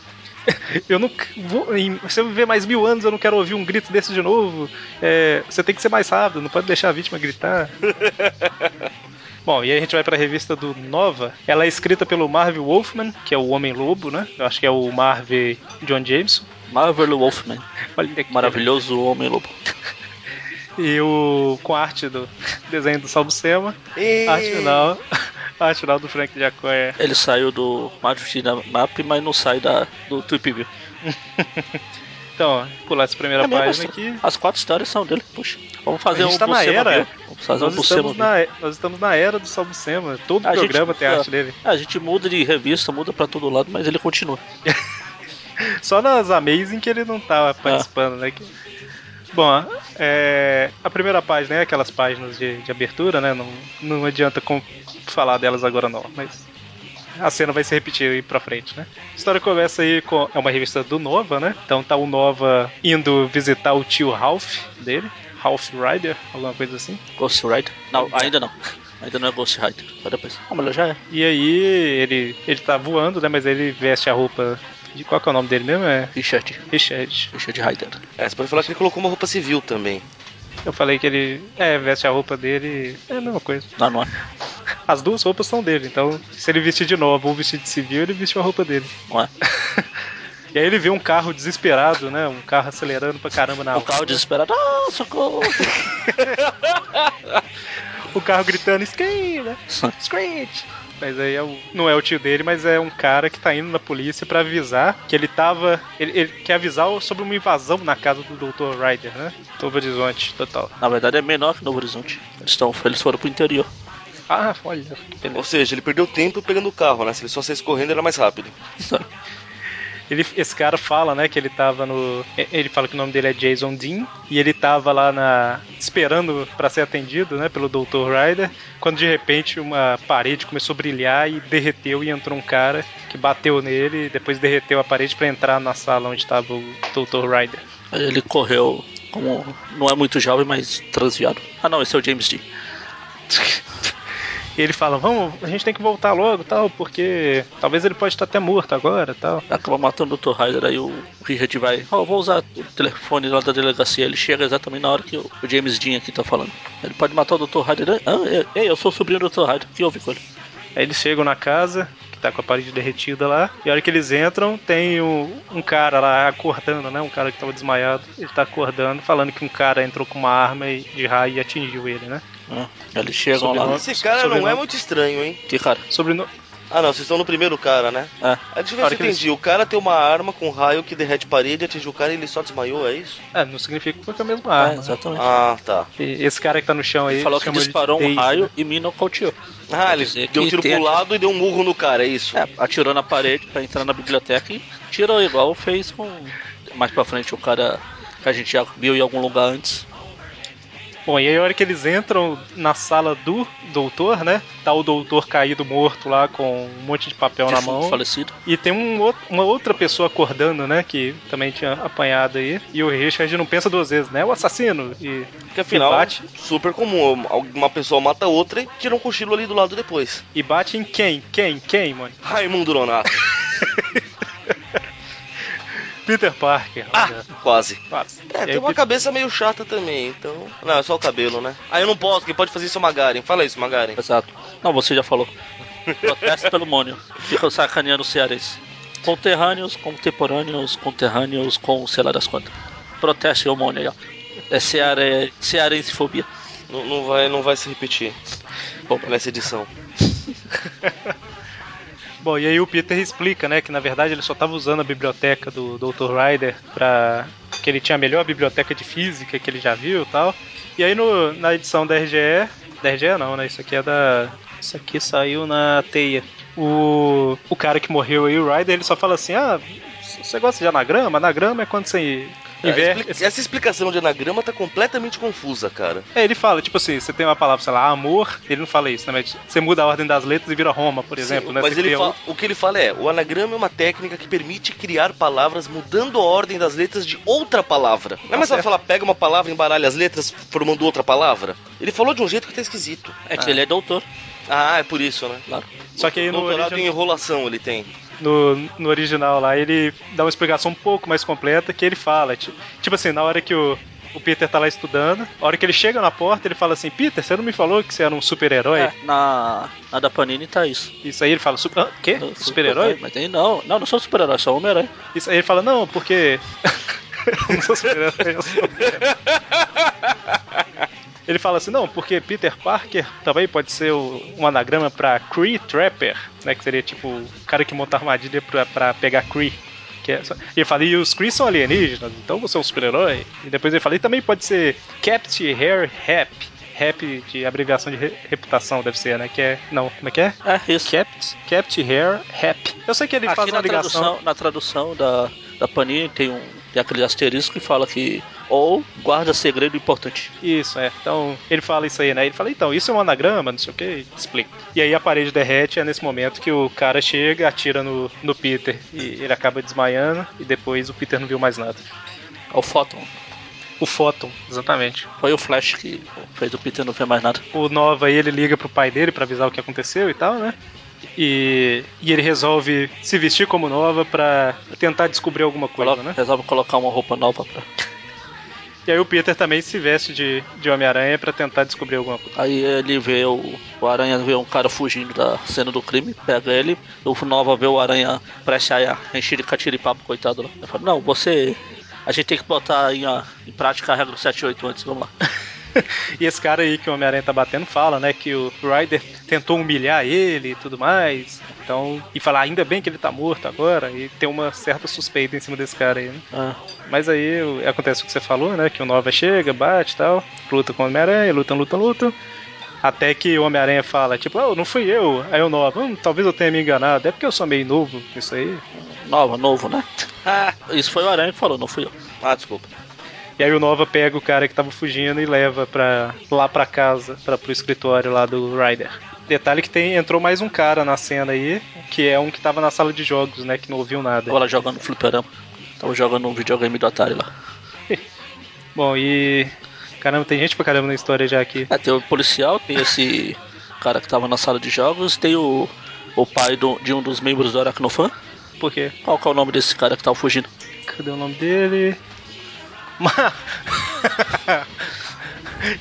Eu não vou. Se eu viver mais mil anos, eu não quero ouvir um grito desse de novo. É, você tem que ser mais rápido, não pode deixar a vítima gritar. Bom, e aí a gente vai para a revista do Nova. Ela é escrita pelo Marvel Wolfman, que é o Homem-Lobo, né? Eu acho que é o Marvel John Jameson. Marvel Wolfman. Maravilhoso Homem-Lobo. e o com arte do desenho do Salvo Sema. E... Arte final. arte final do Frank Jacoya. Ele saiu do Marvel Map, mas não sai da, do Tweep View. Então, pular essa primeira é página aqui. As quatro histórias são dele. Puxa, vamos fazer um tá na era. Vamos fazer nós um estamos na, Nós estamos na era do Salbucema. Todo a programa gente, tem arte dele. A gente muda de revista, muda pra todo lado, mas ele continua. Só nas Amazing que ele não tá ah. participando, ah. né? Que... Bom, é, a primeira página é aquelas páginas de, de abertura, né? Não, não adianta com, falar delas agora não, mas a cena vai se repetir aí pra frente, né? A história começa aí com. É uma revista do Nova, né? Então tá o Nova indo visitar o tio Ralph dele. Ralph Rider, alguma coisa assim. Ghost Rider? Não, ainda não. Ainda não é Ghost Rider. Só depois. Ah, mas já é. E aí ele, ele tá voando, né? Mas ele veste a roupa de qual que é o nome dele mesmo? É Richard. Richard. Richard Rider. É, você pode falar que ele colocou uma roupa civil também. Eu falei que ele é, veste a roupa dele, é a mesma coisa. Não, não é. As duas roupas são dele, então se ele vestir de novo ou vestir de civil, ele vestiu a roupa dele. Não é. E aí ele vê um carro desesperado, né? Um carro acelerando pra caramba na O rua. carro desesperado. Ah, socorro! O carro gritando, Scream, né? Screech! Mas aí é o- não é o tio dele, mas é um cara que tá indo na polícia pra avisar que ele tava. Ele, ele quer avisar sobre uma invasão na casa do Dr. Ryder, né? Novo Horizonte, total. Na verdade é menor que Novo Horizonte. Eles, estão, eles foram pro interior. Ah, olha. Ou seja, ele perdeu tempo pegando o carro, né? Se ele só saísse correndo, era mais rápido. Ele, esse cara fala, né, que ele tava no. Ele fala que o nome dele é Jason Dean. E ele tava lá na. esperando pra ser atendido, né, pelo Dr. Ryder. Quando de repente uma parede começou a brilhar e derreteu e entrou um cara que bateu nele e depois derreteu a parede pra entrar na sala onde tava o Dr. Ryder. Aí Ele correu como. Não é muito jovem, mas transviado. Ah não, esse é o James Dean. E ele fala, vamos, a gente tem que voltar logo tal, porque talvez ele pode estar até morto agora tal. Acaba matando o Dr. Ryder, aí o Richard vai. Ó, vou usar o telefone lá da delegacia. Ele chega exatamente na hora que o James Dean aqui tá falando. Ele pode matar o Dr. Ryder. Ah, eu- ei, eu sou o sobrinho do Dr. Ryder. O que houve com ele? Aí eles chegam na casa, que tá com a parede derretida lá, e a hora que eles entram, tem um, um cara lá acordando, né? Um cara que tava desmaiado. Ele tá acordando, falando que um cara entrou com uma arma de raio e atingiu ele, né? Ah, eles chegam Sobrenome. lá. Esse cara não sobrenome. é muito estranho, hein? Que cara? Sobre Ah, não, vocês estão no primeiro cara, né? É. Ah, deixa eu ver se eu entendi. O cara tem uma arma com raio que derrete parede, atingiu o cara e ele só desmaiou, é isso? É, não significa que foi com a mesma É, arma. né? exatamente. Ah, tá. E Esse cara que tá no chão aí. ele falou que disparou um raio né? e me nocauteou. Ah, ele deu um tiro tem pro aqui- lado e deu um murro no cara, é isso? É, atirou na parede pra entrar na biblioteca e tirou igual fez com. Mais pra frente o cara que a gente já viu em algum lugar antes. Bom, e aí a hora que eles entram na sala do doutor, né? Tá o doutor caído morto lá com um monte de papel na mão. falecido. E tem um, uma outra pessoa acordando, né? Que também tinha apanhado aí. E o Richard não pensa duas vezes, né? O assassino. E Porque afinal, E bate. super comum. Uma pessoa mata outra e tira um cochilo ali do lado depois. E bate em quem? Quem? Quem, mano? Raimundo Nonato. Peter Parker. Ah, olha. quase. Quase. É, E aí tem uma Peter- cabeça meio chata também, então. Não, é só o cabelo, né? Ah, eu não posso, quem pode fazer isso é o Magaren. Fala isso, Magaren. Exato. Não, você já falou. Protesto pelo mônio. Fica sacaneando o cearense. Conterrâneos, contemporâneos, conterrâneos com sei lá das quantas. Proteste o mônio aí, ó. É ceare... cearensefobia. Não, não vai, não vai se repetir Bom, nessa edição. Bom, e aí o Peter explica, né, que na verdade ele só tava usando a biblioteca do Dr. Ryder pra. que ele tinha a melhor biblioteca de física que ele já viu e tal. E aí no, na edição da RGE. Da RGE não, né? Isso aqui é da. Isso aqui saiu na teia. O, o cara que morreu aí, o Ryder, ele só fala assim: ah, você gosta de anagrama? Anagrama é quando você Essa explicação de anagrama tá completamente confusa, cara. É, ele fala, tipo assim, você tem uma palavra, sei lá, amor, ele não fala isso, né? Mas você muda a ordem das letras e vira Roma, por exemplo, Sim, né? Mas ele cria fa- o que ele fala é: o anagrama é uma técnica que permite criar palavras mudando a ordem das letras de outra palavra. Não é mais Tá certo. falar, pega uma palavra, embaralha as letras, formando outra palavra? Ele falou de um jeito que tá esquisito. é que ele é doutor, Ah, é por isso, né? claro. Só que aí no Doutorado origi- em enrolação ele tem. No, no original lá, ele dá uma explicação um pouco mais completa que ele fala. Tipo, tipo assim, na hora que o, o Peter tá lá estudando, a hora que ele chega na porta, ele fala assim: Peter, você não me falou que você era um super-herói? É, na, na da Panini tá isso. Isso aí ele fala: super, ah, quê? Super-herói? Mas tem não. Não, não sou super-herói, sou Homem-Aranha. Isso aí ele fala: não, porque. não sou super-herói, eu sou. Ele fala assim, não, porque Peter Parker também pode ser o- um anagrama pra Kree Trapper, né? Que seria tipo o cara que monta armadilha pra, pra pegar Kree. Que é só- e ele fala, e os Kree são alienígenas, então você é um super-herói. E depois ele fala, e também pode ser Capt Hair Rap. Rap de abreviação de re- reputação, deve ser, né? Que é. Não, como é que é? É isso. Capt, Capt Hair Rap. Eu sei que ele Aqui faz uma na ligação. tradução, na tradução da, da Panini tem, um, tem aquele asterisco que fala que ou guarda segredo importante. Isso, é. Então, ele fala isso aí, né? Ele fala, então, isso é um anagrama, não sei o que, explica. E aí a parede derrete, é nesse momento que o cara chega, atira no, no Peter e ele acaba desmaiando, e depois o Peter não viu mais nada. É o Photon. O Photon, exatamente. Foi o Flash que fez o Peter não ver mais nada. O Nova aí, ele liga pro pai dele pra avisar o que aconteceu e tal, né? E, e ele resolve se vestir como Nova pra tentar descobrir alguma coisa, Coloca- né? Resolve colocar uma roupa nova pra. E aí o Peter também se veste de, de Homem-Aranha pra tentar descobrir alguma coisa. Aí ele vê o, o Aranha vê um cara fugindo da cena do crime, pega ele, o Nova vê o Aranha prestes a encher de catiripapo, coitado lá. Ele fala, não, você. A gente tem que botar em, em prática a regra do 78 antes, vamos lá. e esse cara aí que o Homem-Aranha tá batendo fala, né, que o Ryder tentou humilhar ele e tudo mais. Então, e falar, ainda bem que ele tá morto agora, e tem uma certa suspeita em cima desse cara aí, né? Ah, Mas aí acontece o que você falou, né? Que o Nova chega, bate e tal, luta com o Homem-Aranha, lutam, lutam, lutam. Até que o Homem-Aranha fala, tipo, oh, não fui eu. Aí o Nova, hum, talvez eu tenha me enganado, é porque eu sou meio novo nisso aí. nova, novo, né? Ah, Isso foi o Aranha que falou, não fui eu. ah, desculpa. E aí o Nova pega o cara que tava fugindo e leva pra, lá pra casa, pra, pro escritório lá do Ryder. Detalhe que tem, entrou mais um cara na cena aí, que é um que tava na sala de jogos, né? Que não ouviu nada. Tava lá jogando fliperama. Tava jogando um videogame do Atari lá. Bom, e. Caramba, tem gente pra caramba na história já aqui. É, tem o policial, tem esse cara que tava na sala de jogos, tem o, o pai do- de um dos membros do Aracnofan. Por quê? Qual que é o nome desse cara que tava fugindo? Cadê o nome dele? Ma-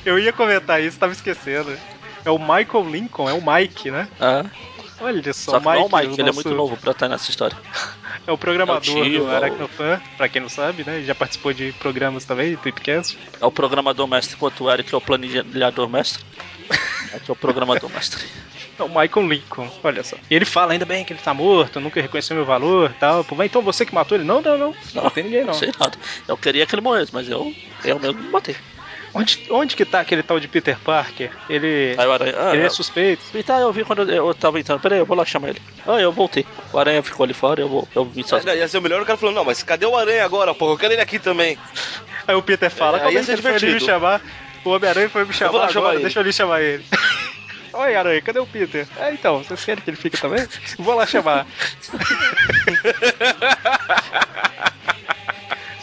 Eu ia comentar isso, tava esquecendo. É o Michael Lincoln, é o Mike, né? Ah, Olha só, só que não é o Mike, ele é nosso- muito novo pra estar nessa história. É o programador É o tio, do é o- Aracnofan, pra quem não sabe, né? Já participou de programas também, do Tweepcast. É o programador mestre, enquanto o Eric é o planilhador mestre. Aqui é o programador mestre. É o Michael Lincoln, olha só. E ele fala, ainda bem que ele tá morto, nunca reconheceu meu valor e tal. Pô, então você que matou ele? Não, não, não. Não, tem ninguém não. Não sei nada. Eu queria que ele morresse, mas eu, eu mesmo não matei. Onde, onde que tá aquele tal de Peter Parker? Ele, Aí o Aranha. Ah, ele é eu- suspeito. E tá, eu vi quando eu, eu tava entrando. Peraí, eu vou lá chamar ele. Ah, eu voltei. O Aranha ficou ali fora, eu vou. Eu vim sozinho. Ainda Ia ser o melhor o cara falando, não, mas cadê o Aranha agora, porra? Eu quero ele aqui também. Aí o Peter fala, É, como é que ele me chamar? O Homem-Aranha foi me chamar vou lá agora, chamar ele. deixa eu ali chamar ele. Oi, Aranha, cadê o Peter? É, então, vocês querem que ele fique também? Vou lá chamar.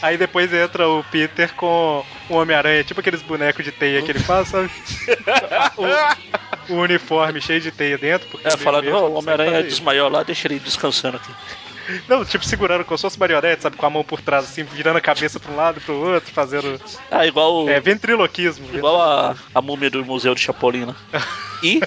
Aí depois entra o Peter com o Homem-Aranha, tipo aqueles bonecos de teia que ele faz, sabe? O, o uniforme cheio de teia dentro. Porque É, falando, mesmo "Ó, não o Homem-Aranha desmaiou lá, deixa ele descansando aqui. Não, tipo segurando como se fosse marionete, sabe? Com a mão por trás, assim, virando a cabeça pra um lado e pro outro, fazendo. Ah, igual, É, ventriloquismo. igual a, a múmia do Museu de Chapolin, né? E.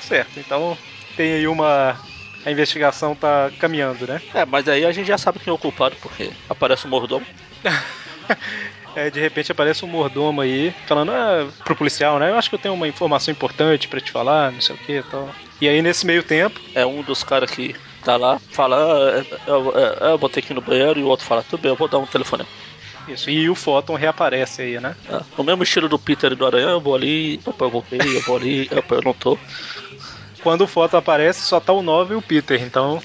Certo, então tem aí uma. A investigação tá caminhando, né? É, mas aí a gente já sabe quem é o culpado, porque aparece o mordomo. É, de repente aparece um mordomo aí falando ah, pro policial, né? Eu acho que eu tenho uma informação importante pra te falar, não sei o que e tal. E aí nesse meio tempo, É um dos caras que tá lá, fala, ah, eu, eu, eu vou ter que ir no banheiro, e o outro fala, tudo bem, eu vou dar um telefone. isso, e o Photon reaparece aí, né? Ah, no mesmo estilo do Peter e do Aranha, eu vou ali, opa, eu voltei, eu vou ali, opa, eu não tô. Quando o Photon aparece, só tá o Nova e o Peter, então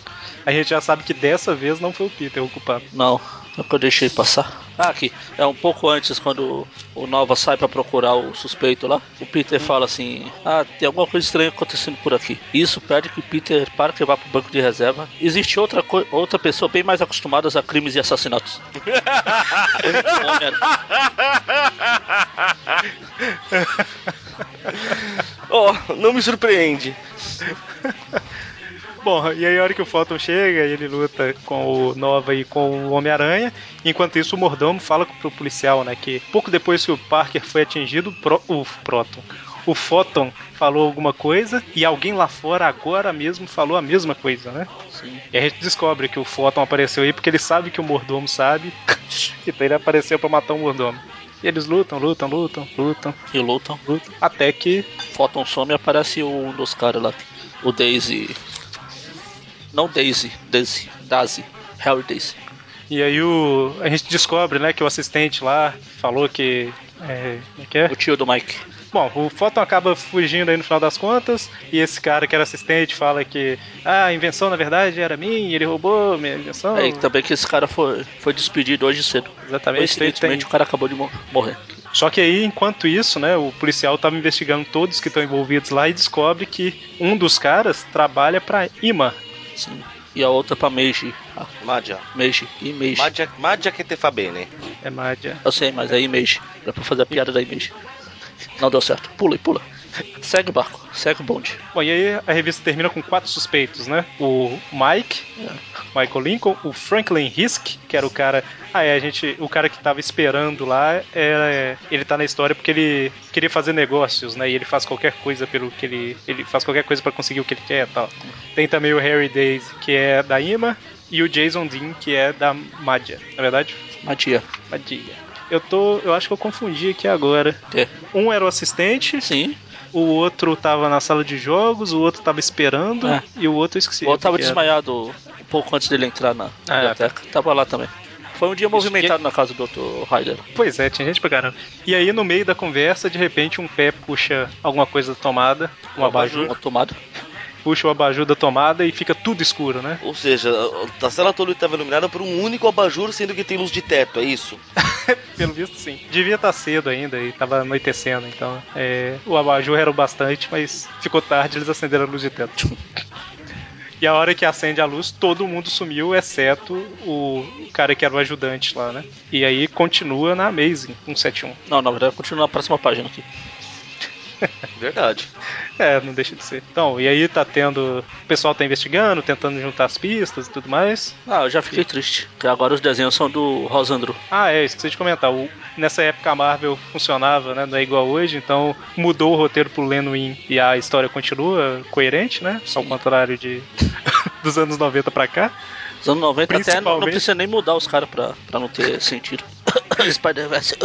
a gente já sabe que dessa vez não foi o Peter o culpado. Não, é que eu deixei passar. Ah, aqui, é um pouco antes, quando o Nova sai pra procurar o suspeito lá, o Peter fala assim: Ah, tem alguma coisa estranha acontecendo por aqui. Isso pede que o Peter para que vá pro banco de reserva. Existe outra, outra pessoa bem mais acostumada a crimes e assassinatos. Oh, não me surpreende. Bom, e aí a hora que o Photon chega, ele luta com o Nova e com o Homem-Aranha. Enquanto isso, o mordomo fala pro policial, né, que pouco depois que o Parker foi atingido, o Pro- o Proton, o Photon falou alguma coisa e alguém lá fora agora mesmo falou a mesma coisa, né? Sim. E a gente descobre que o Photon apareceu aí porque ele sabe que o mordomo sabe. então ele apareceu pra matar o mordomo. E eles lutam, lutam, lutam, lutam, E lutam. lutam. Até que Photon some e aparece um dos caras lá. O Daisy. Não Daisy, Daisy. Daisy. Harry Daisy. E aí o, a gente descobre, né, que o assistente lá falou que. É, como é que é? O tio do Mike. Bom, o Photon acaba fugindo aí no final das contas, e esse cara que era assistente fala que ah, a invenção na verdade era minha, ele roubou minha invenção. É, e também que esse cara foi, foi despedido hoje cedo. Exatamente. Ele tem- Coincidentemente, o cara acabou de mo- morrer. Só que aí, enquanto isso, né, o policial tava investigando todos que estão envolvidos lá e descobre que um dos caras trabalha pra Ima. Sim. E a outra pra Meiji. Ah, Madja. Meiji. E Meiji. Madja, Madja que te fa bene. É Mádia. Eu sei, mas é Image. Era pra fazer a piada da Image. Não deu certo. Pula e pula. Segue o barco, segue o bonde. Bom, e aí a revista termina com quatro suspeitos, né? O Mike, Michael Lincoln, o Franklin Hisk, que era o cara. Ah, é, a gente. O cara que tava esperando lá, é, ele tá na história porque ele queria fazer negócios, né? E ele faz qualquer coisa pelo que ele. Ele faz qualquer coisa para conseguir o que ele quer e tal. Tem também o Harry Days, que é da IMA, e o Jason Dean, que é da Madia. Na verdade, Matia. Madia. Eu tô. Eu acho que eu confundi aqui agora. É. Um era o assistente, Sim. O outro tava na sala de jogos, o outro tava esperando É. e o outro eu esqueci. O outro tava desmaiado um pouco antes dele entrar na Ah, biblioteca. Tava lá também. Foi um dia movimentado na casa do Dr. Ryder. Pois é, tinha gente pra caramba. E aí, no meio da conversa, de repente, um pé puxa alguma coisa da tomada, um abajur, Uma tomada. Puxa o abajur da tomada e fica tudo escuro, né? Ou seja, a sala toda estava iluminada por um único abajur, sendo que tem luz de teto, é isso? Pelo visto, sim. Devia estar cedo ainda e tava anoitecendo, então é, o abajur era o bastante, mas ficou tarde, eles acenderam a luz de teto. E a hora que acende a luz, todo mundo sumiu, exceto o cara que era o ajudante lá, né? E aí continua na Amazing, 171. Não, na verdade, continua na próxima página aqui. Verdade. É, não deixa de ser. Então, e aí tá tendo. O pessoal tá investigando, tentando juntar as pistas e tudo mais. Ah, eu já fiquei triste. Porque agora os desenhos são do Rosandro. Ah, é, esqueci de comentar. O- nessa época a Marvel funcionava, né? Não é igual hoje, então mudou o roteiro pro Len Wein e a história continua coerente, né? Ao contrário de dos anos 90 pra cá. Os anos 90 até não, não precisa nem mudar os caras pra, pra não ter sentido. Spider-Verse.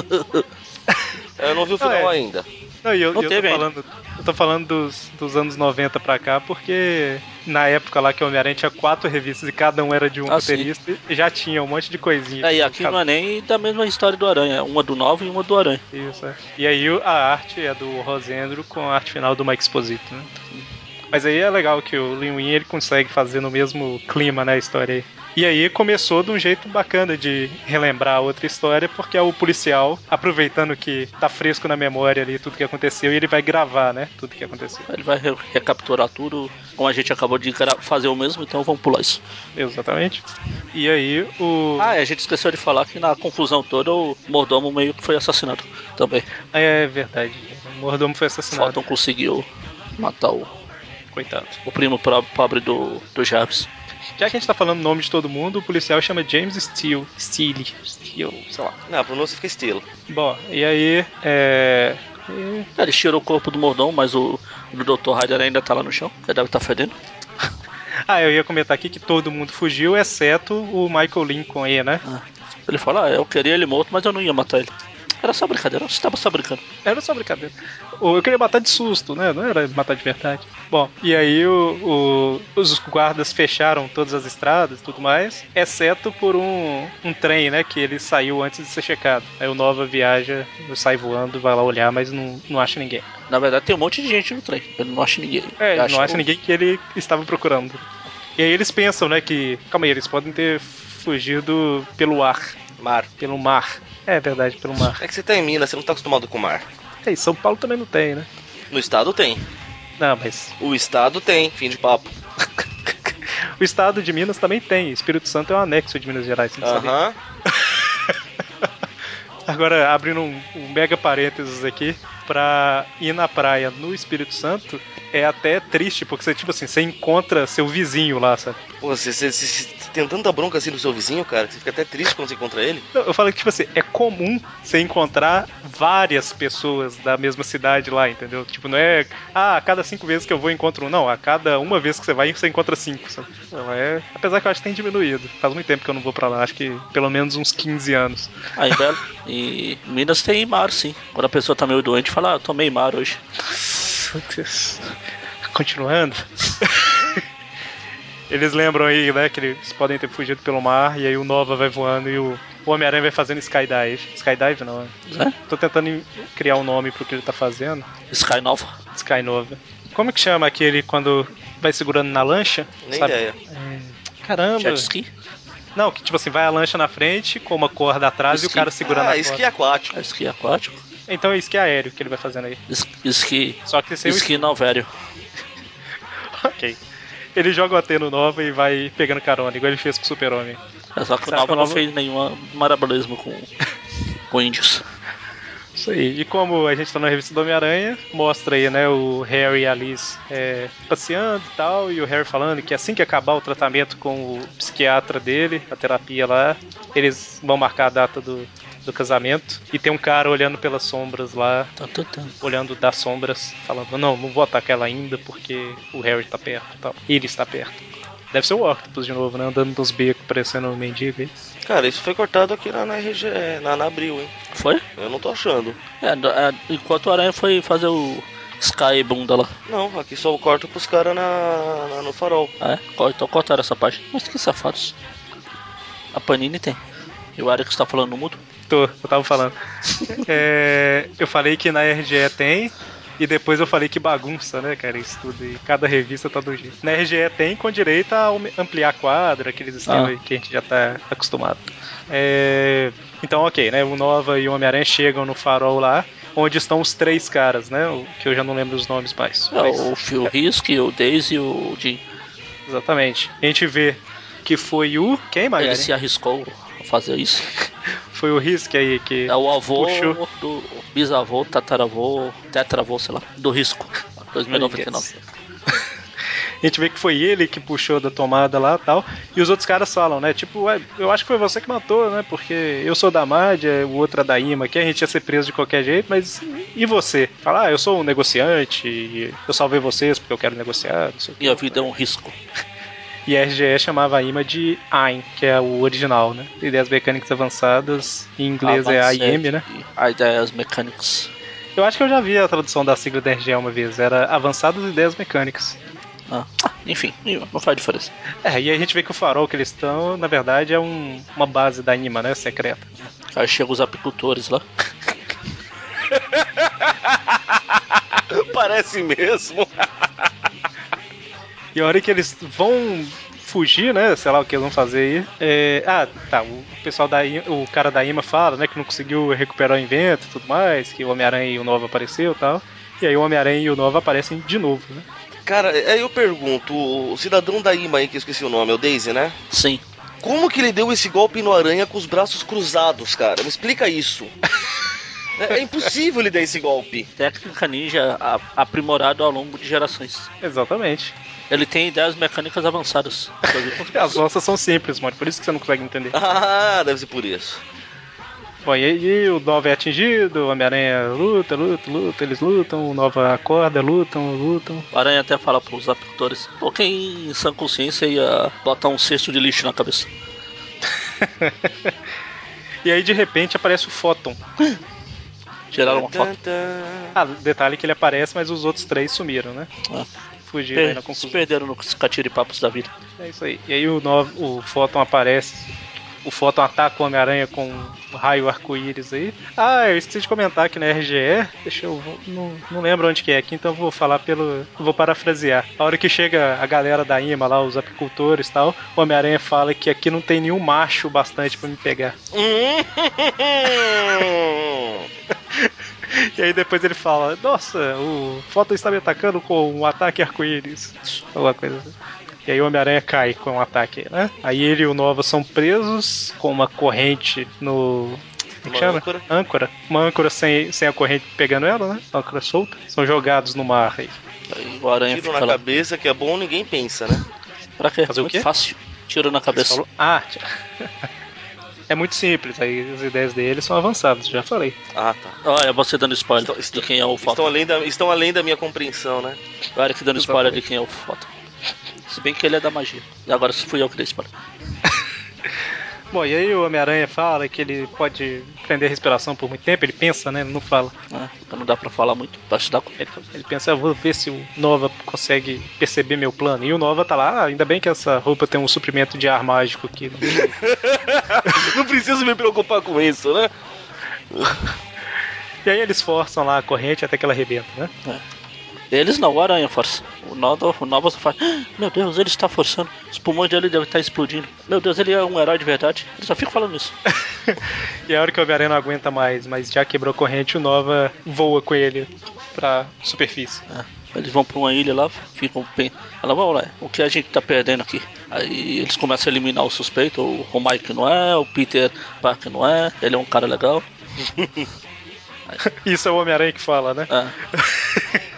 Eu não vi o final Ah, é. ainda. Não, e eu, Não eu teve tô ainda. falando, eu tô falando dos, dos anos 90 pra cá, porque na época lá que o Homem-Aranha tinha quatro revistas e cada um era de um Ah, sim. roteirista, e já tinha um monte de coisinha. É, e aqui não é nem da mesma história do Aranha. Uma do Nova e uma do Aranha. Isso, é. E aí a arte é do Rosendro com a arte final do Mike Exposito, né? Mas aí é legal que o Lin Win ele consegue fazer no mesmo clima, né, a história aí. E aí começou de um jeito bacana de relembrar outra história, porque é o policial, aproveitando que tá fresco na memória ali tudo que aconteceu, e ele vai gravar, né, tudo que aconteceu. Ele vai re- recapturar tudo. Como a gente acabou de fazer o mesmo, então vamos pular isso. Exatamente. E aí o... Ah, a gente esqueceu de falar que na confusão toda o mordomo meio que foi assassinado também. É verdade, o mordomo foi assassinado. Falton conseguiu matar o, Coitado. o primo pobre do, do Jarvis. Já que a gente tá falando o nome de todo mundo, o policial chama James Steele. Steele. Steele, sei lá. Não, a pronúncia fica estilo. Bom, e aí, é... e- Ele tirou o corpo do mordomo, mas o, o do Dr. Ryder ainda tá lá no chão. Ele deve estar fedendo. Ah, eu ia comentar aqui que todo mundo fugiu, exceto o Michael Lincoln aí, né? Ele fala, ah, eu queria ele morto, mas eu não ia matar ele. Era só brincadeira, você tava só brincando. Era só brincadeira. Eu queria matar de susto, né? Não era matar de verdade. Bom, e aí o, o- os guardas fecharam todas as estradas e tudo mais, exceto por um, um trem, né? Que ele saiu antes de ser checado. Aí o Nova viaja, sai voando, vai lá olhar, mas não, não acha ninguém. Na verdade, tem um monte de gente no trem. Ele não acha ninguém. É, Ele não acha o- ninguém que ele estava procurando. E aí eles pensam, né, que. Calma aí, eles podem ter fugido pelo ar. Mar. Pelo mar. É verdade, pelo mar. É que você tá em Minas, você não tá acostumado com o mar. É, e São Paulo também não tem, né? No estado tem. Não, mas. O estado tem, fim de papo. O estado de Minas também tem. Espírito Santo é um anexo de Minas Gerais, não? Aham. Agora, abrindo um, um mega parênteses aqui, pra ir na praia no Espírito Santo é até triste, porque você, tipo assim, você encontra seu vizinho lá, sabe? Pô, você, você- você- você tem tanta bronca assim do seu vizinho, cara, que você fica até triste quando você encontra ele. Não, Eu falo que, tipo assim, é comum você encontrar várias pessoas da mesma cidade lá, entendeu? Tipo, não é, ah, a cada cinco vezes que eu vou eu encontro um. Não, a cada uma vez que você vai, você encontra cinco, sabe? Não, é... Apesar que eu acho que tem diminuído. Faz muito tempo que eu não vou pra lá, acho que pelo menos uns 15 anos. Aí, Belo. E Minas tem mar, sim. Quando a pessoa tá meio doente, fala, ah, eu tomei mar hoje. Continuando. Eles lembram aí, né, que eles podem ter fugido pelo mar, e aí o Nova vai voando e o, o Homem-Aranha vai fazendo skydive. Skydive não, Né? tô tentando criar um nome pro que ele tá fazendo. Sky Nova. Sky Nova. Como que chama aquele quando vai segurando na lancha? Nem sabe? ideia. Caramba! Jet ski. Não, que tipo assim, vai a lancha na frente, com uma corda atrás e o Esqui. cara segurando Ah, a esqui corda. aquático. É Esqui aquático. Então é esqui aéreo que ele vai fazendo aí. Es- Esqui. Só que sem o Esqui novério. Ok. Ele joga o AT no Nova e vai pegando carona, igual ele fez com o Super-Homem. É só que o Nova não fez nenhum marabolismo com, com índios. Isso aí. E como a gente tá na revista do Homem-Aranha, mostra aí, né, o Harry e a Liz é, passeando e tal, e o Harry falando que assim que acabar o tratamento com o psiquiatra dele, a terapia lá, eles vão marcar a data do, do casamento. E tem um cara olhando pelas sombras lá, Tá, tá, tá. olhando das sombras, falando: Não, não vou atacar ela ainda porque o Harry tá perto e tal. Ele está perto. Deve ser o Octopus de novo, né? Andando nos becos, parecendo um mendigo aí. Cara, isso foi cortado aqui na, na RGE, na, na Abril, hein? Foi? Eu não tô achando. É, é, enquanto o Aranha foi fazer o Sky bunda lá. Não, aqui só corta pros caras na, na- no farol. Ah, é? Então cortaram essa página. Mas que safados. A Panini tem. E o Alex tá falando no mudo? Tô, eu tava falando. É, eu falei que na RGE tem, e depois eu falei que bagunça, né, cara? Isso tudo. E cada revista tá do jeito. Na RGE tem com direito a ampliar a quadra, aqueles esquemas Ah. aí que a gente já tá acostumado. É, então, ok, né? O Nova e o Homem-Aranha chegam no farol lá, onde estão os três caras, né? o- Que eu já não lembro os nomes mais. É, Mas- o Phil Risk, o Daisy e o Jim. Exatamente. A gente vê que foi o. Quem, Magari? Ele se arriscou fazer isso. Foi o Risk aí que. É o avô Puxou. do bisavô, tataravô, tetravô, sei lá, do risco. 2099. A gente vê que foi ele que puxou da tomada lá e tal. E os outros caras falam, né? Tipo, "Ué, eu acho que foi você que matou, né? Porque eu sou da Mádia, o outro é da Ima, que a gente ia ser preso de qualquer jeito, mas e você? Fala, ah, eu sou um negociante, eu salvei vocês porque eu quero negociar, não sei. Minha vida é um risco. E a RGE chamava a Ima de AIM, que é o original, né? Ideias mecânicas avançadas, em inglês é AIM, né? Ideas Mechanics. Eu acho que eu já vi a tradução da sigla da RGE uma vez, era Avançadas Ideias Mecânicas. Ah, enfim, não faz diferença. É, e aí a gente vê que o farol que eles estão, na verdade, é um- uma base da IMA, né? Secreta. Aí chegam os apicultores lá. Parece mesmo. E a hora que eles vão fugir, né? Sei lá o que eles vão fazer aí. é, Ah, tá. O pessoal da IMA, o cara da IMA fala, né? Que não conseguiu recuperar o invento e tudo mais, que o Homem-Aranha e o Nova apareceu e tal. E aí o Homem-Aranha e o Nova aparecem de novo, né? Cara, aí eu pergunto, o cidadão da IMA aí, que eu esqueci o nome, é o Daisy, né? Sim. Como que ele deu esse golpe no aranha com os braços cruzados, cara? Me explica isso. É, é impossível ele dar esse golpe. Técnica ninja aprimorado ao longo de gerações. Exatamente. Ele tem ideias mecânicas avançadas. As nossas são simples, mano. Por isso que você não consegue entender. Ah, deve ser por isso. Bom, e aí o Nova é atingido, o Homem-Aranha luta, luta, luta, eles lutam, o Nova acorda, lutam, lutam. O Aranha até fala pros apicultores: Pô, quem em sã consciência ia botar um cesto de lixo na cabeça? E aí de repente aparece o Photon. Tiraram uma foto. Ah, detalhe que ele aparece, mas os outros três sumiram, né? Ah. Fugiram aí Per na se confusão. perderam nos catiripapos da vida. É isso aí. E aí o, Nova, o Photon aparece. O Photon ataca o Homem-Aranha com um raio arco-íris aí. Ah, eu esqueci de comentar que na RGE. Deixa eu. Não, não lembro onde que é aqui, então eu vou falar pelo. Vou parafrasear. A hora que chega a galera da IMA lá, os apicultores e tal, o Homem-Aranha fala que aqui não tem nenhum macho bastante pra me pegar. Aí depois ele fala: Nossa, o Photon está me atacando com um ataque arco-íris. Alguma coisa assim. E aí o Homem-Aranha cai com um ataque, né? Aí ele e o Nova são presos com uma corrente no. Como é que Uma chama? âncora. Âncora. Uma âncora sem, sem a corrente pegando ela, né? Âncora solta. São jogados no mar aí. Aí o Aranha Tiro fica na lá. cabeça que é bom, ninguém pensa, né? Pra quê? Fazer o Muito quê? fácil. Tiro na cabeça. Ah, é muito simples. Aí as ideias dele são avançadas, já falei. Ah, tá. Olha, você dando spoiler Estão, estão- de quem é o estão, foto. além da, estão além da minha compreensão, né? O Eric dando spoiler de quem é o foto. Se bem que ele é da magia. E agora se fui eu que dei spoiler. Bom, e aí o Homem-Aranha fala que ele pode prender a respiração por muito tempo. Ele pensa, né? Ele não fala. né? Então não dá pra falar muito. Pra te dar conta. Ele, ele pensa, eu vou ver se o Nova consegue perceber meu plano. E o Nova tá lá, ah, ainda bem que essa roupa tem um suprimento de ar mágico aqui. Não preciso me preocupar com isso, né? E aí eles forçam lá a corrente até que ela arrebenta, né? Eles não, o Aranha força. O Nova, o Nova só faz. "Ah, Meu Deus, ele está forçando. Os pulmões dele devem estar explodindo. Meu Deus, ele é um herói de verdade. Eu só fico falando isso. E a hora que o Homem-Aranha não aguenta mais, mas já quebrou corrente, o Nova voa com ele pra superfície. É. Eles vão pra uma ilha lá, ficam bem. Ela, vamos lá, o que a gente tá perdendo aqui? Aí eles começam a eliminar o suspeito, o, o Mike não é, o Peter Parker não é, ele é um cara legal. Isso é o Homem-Aranha que fala, né? É.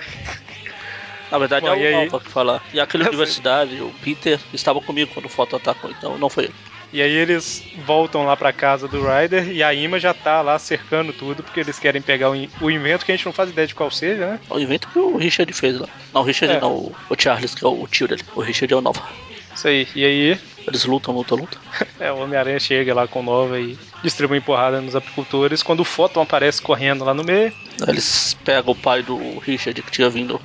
Na verdade Bom, é e aí- o Alpha que fala. E aquele sei. universidade, o Peter, estava comigo quando o Foto atacou, então não foi ele. E aí eles voltam lá pra casa do Ryder e a Ima já tá lá cercando tudo porque eles querem pegar o, in- o invento que a gente não faz ideia de qual seja, né? O evento que o Richard fez lá. Não, o Richard É. não, o, o Charles, que é o tio dele. O Richard é o Nova. Isso aí. E aí Eles lutam, lutam, lutam. é, o Homem-Aranha chega lá com Nova e distribui porrada nos apicultores quando o Photon aparece correndo lá no meio. Eles pegam o pai do Richard que tinha vindo.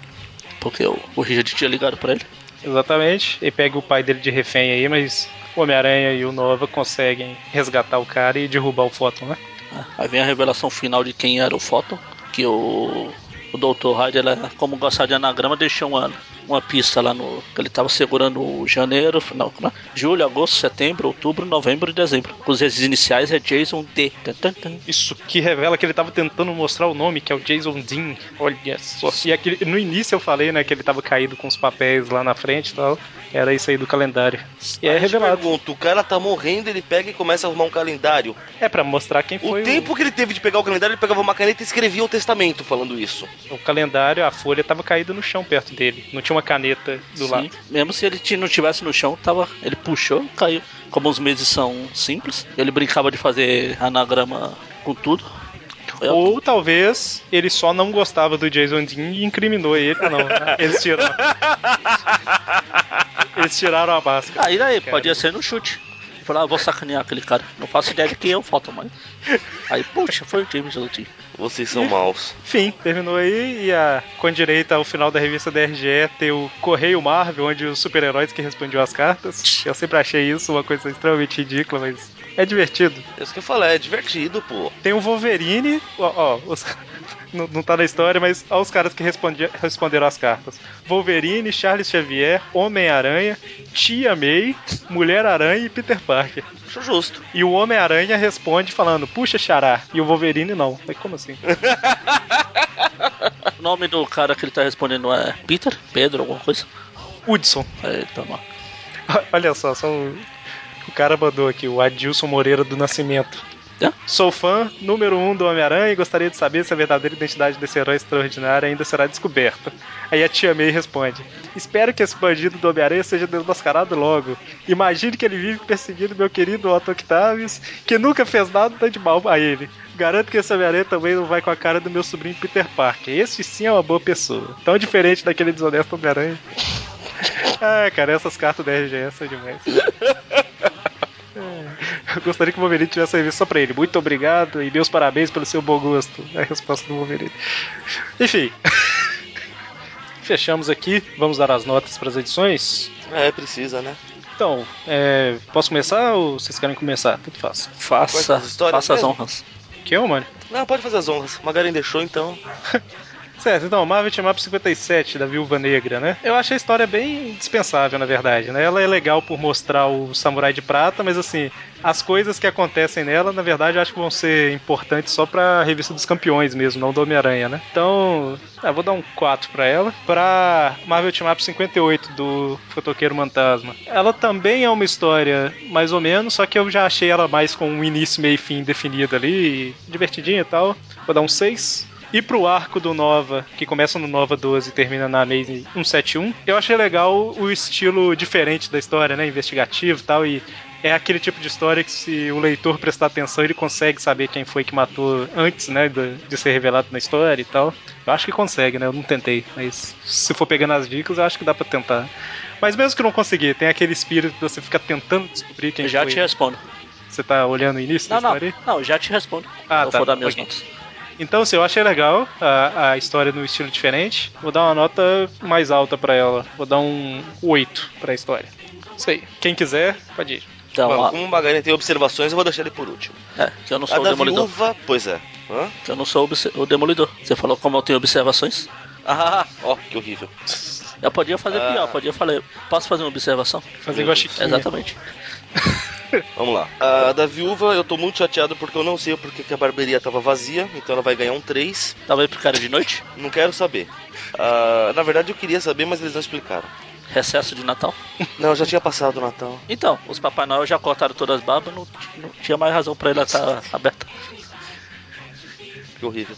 Porque o, o Richard tinha ligado pra ele. Exatamente. E pega o pai dele de refém aí, mas o Homem-Aranha e o Nova conseguem resgatar o cara e derrubar o Photon, né? Aí vem a revelação final de quem era o Photon. Que o, o Dr. Hyde, ela, como gostar de anagrama, deixou uma, uma pista lá no. que ele tava segurando o janeiro, não, como é? julho, agosto, setembro, outubro, novembro e dezembro. Os iniciais é Jason D. Tan, tan, tan. Isso que revela que ele tava tentando mostrar o nome, que é o Jason Dean. Olha só. E aquele, no início eu falei, né, que ele tava caído com os papéis lá na frente e tal. Era isso aí do calendário. E é Aí eu te revelado. pergunto, o cara tá morrendo, ele pega e começa a arrumar um calendário. É pra mostrar quem O foi tempo que ele teve de pegar o calendário, ele pegava uma caneta e escrevia o testamento falando isso. O, calendário, a folha tava caída no chão perto dele. Não tinha uma caneta do Sim, lado. mesmo se ele não tivesse no chão, tava, ele puxou, caiu. Como os meses são simples, ele brincava de fazer anagrama com tudo. Eu- Ou talvez ele só não gostava do Jason Dean e incriminou ele. Ah, não. né? Eles tiraram. Eles tiraram a máscara. Aí daí, Cara. podia ser no chute. Falar, ah, vou sacanear aquele cara. Não faço ideia de quem eu falta, mas. Aí, puxa, foi o James Lutin. Vocês são maus. Enfim, terminou aí e a, com direito ao final da revista da RGE ter o Correio Marvel, onde os super-heróis que respondiam as cartas. Eu sempre achei isso uma coisa extremamente ridícula, mas é divertido. É isso que eu falei, é divertido, pô. Tem o Wolverine, ó, ó, os- não, não tá na história, mas ó os caras que respondi- responderam as cartas. Wolverine, Charles Xavier, Homem-Aranha, Tia May, Mulher-Aranha e Peter Parker. Acho justo. E o Homem-Aranha responde falando, puxa, Xará. E o Wolverine não. Falei, como assim? O nome do cara que ele tá respondendo é Peter? Pedro, alguma coisa? Hudson. Aí, tá bom. Olha só, só o, o cara mandou aqui, o Adilson Moreira do Nascimento. É? Sou fã número um do Homem-Aranha e gostaria de saber se a verdadeira identidade desse herói extraordinário ainda será descoberta. Aí a tia May responde: Espero que esse bandido do Homem-Aranha seja desmascarado logo. Imagine que ele vive perseguindo meu querido Otto Octavius, que nunca fez nada de mal a ele. Garanto que esse Homem-Aranha também não vai com a cara do meu sobrinho Peter Parker. Esse sim é uma boa pessoa. Tão diferente daquele desonesto Homem-Aranha. Ah, cara, essas cartas da RGS são demais. É, Eu gostaria que o Wolverine tivesse serviço só pra ele. Muito obrigado e meus parabéns pelo seu bom gosto. É a resposta do Wolverine. Enfim. Fechamos aqui. Vamos dar as notas para as edições. É, precisa, né? Então, é, posso começar ou vocês querem começar? Tudo fácil. Faça, faça as mesmo? honras. Que eu, mano? Não, pode fazer as honras. Magarin deixou, então. Certo, então, Marvel Team Up 57, da Viúva Negra, né? Eu achei a história bem dispensável, na verdade, né? Ela é legal por mostrar o Samurai de Prata, mas assim, as coisas que acontecem nela, na verdade, eu acho que vão ser importantes só pra revista dos campeões mesmo, não do Homem-Aranha, né? Então, ah, vou dar um 4 pra ela. Pra Marvel Team Up 58, do Fotoqueiro Fantasma. Ela também é uma história mais ou menos, só que eu já achei ela mais com um início, meio e fim definido ali, divertidinha e tal. Vou dar um 6. E pro arco do Nova, que começa no Nova 12 e termina na Amazing 171, eu achei legal o estilo diferente da história, né? Investigativo e tal. E é aquele tipo de história que, se o leitor prestar atenção, ele consegue saber quem foi que matou antes, né? De, ser revelado na história e tal. Eu acho que consegue, né? Eu não tentei, mas se for pegando as dicas, eu acho que dá pra tentar. Mas mesmo que não conseguir, tem aquele espírito de você ficar tentando descobrir quem Eu já foi. te respondo. Você tá olhando o início Não, da não, história? não, eu já te respondo. Ah, eu tá, vou dar minhas ok. notas. Então, assim, eu achei legal a, a história no estilo diferente. Vou dar uma nota mais alta pra ela. Vou dar um 8 pra história. Isso aí. Quem quiser, pode ir. Então, Bom, a- como o Magarin tem observações, eu vou deixar ele por último. é, que eu não A sou o da demolidor. viúva, pois é. Hã? Que eu não sou o demolidor. Você falou como eu tenho observações? Ah, ó, que horrível. Eu podia fazer Ah. pior, podia falar. Posso fazer uma observação? Fazer igual a Chiquinha. Exatamente. Vamos lá. A da viúva, eu tô muito chateado porque eu não sei porque que a barbearia tava vazia, então ela vai ganhar um 3. Tava aí pro cara de noite? Não quero saber. Ah, na verdade, eu queria saber, mas eles não explicaram. Recesso de Natal? Não, já tinha passado o Natal. Então, os Papai Noel já cortaram todas as barbas, não, não tinha mais razão pra ele estar aberta. que horrível.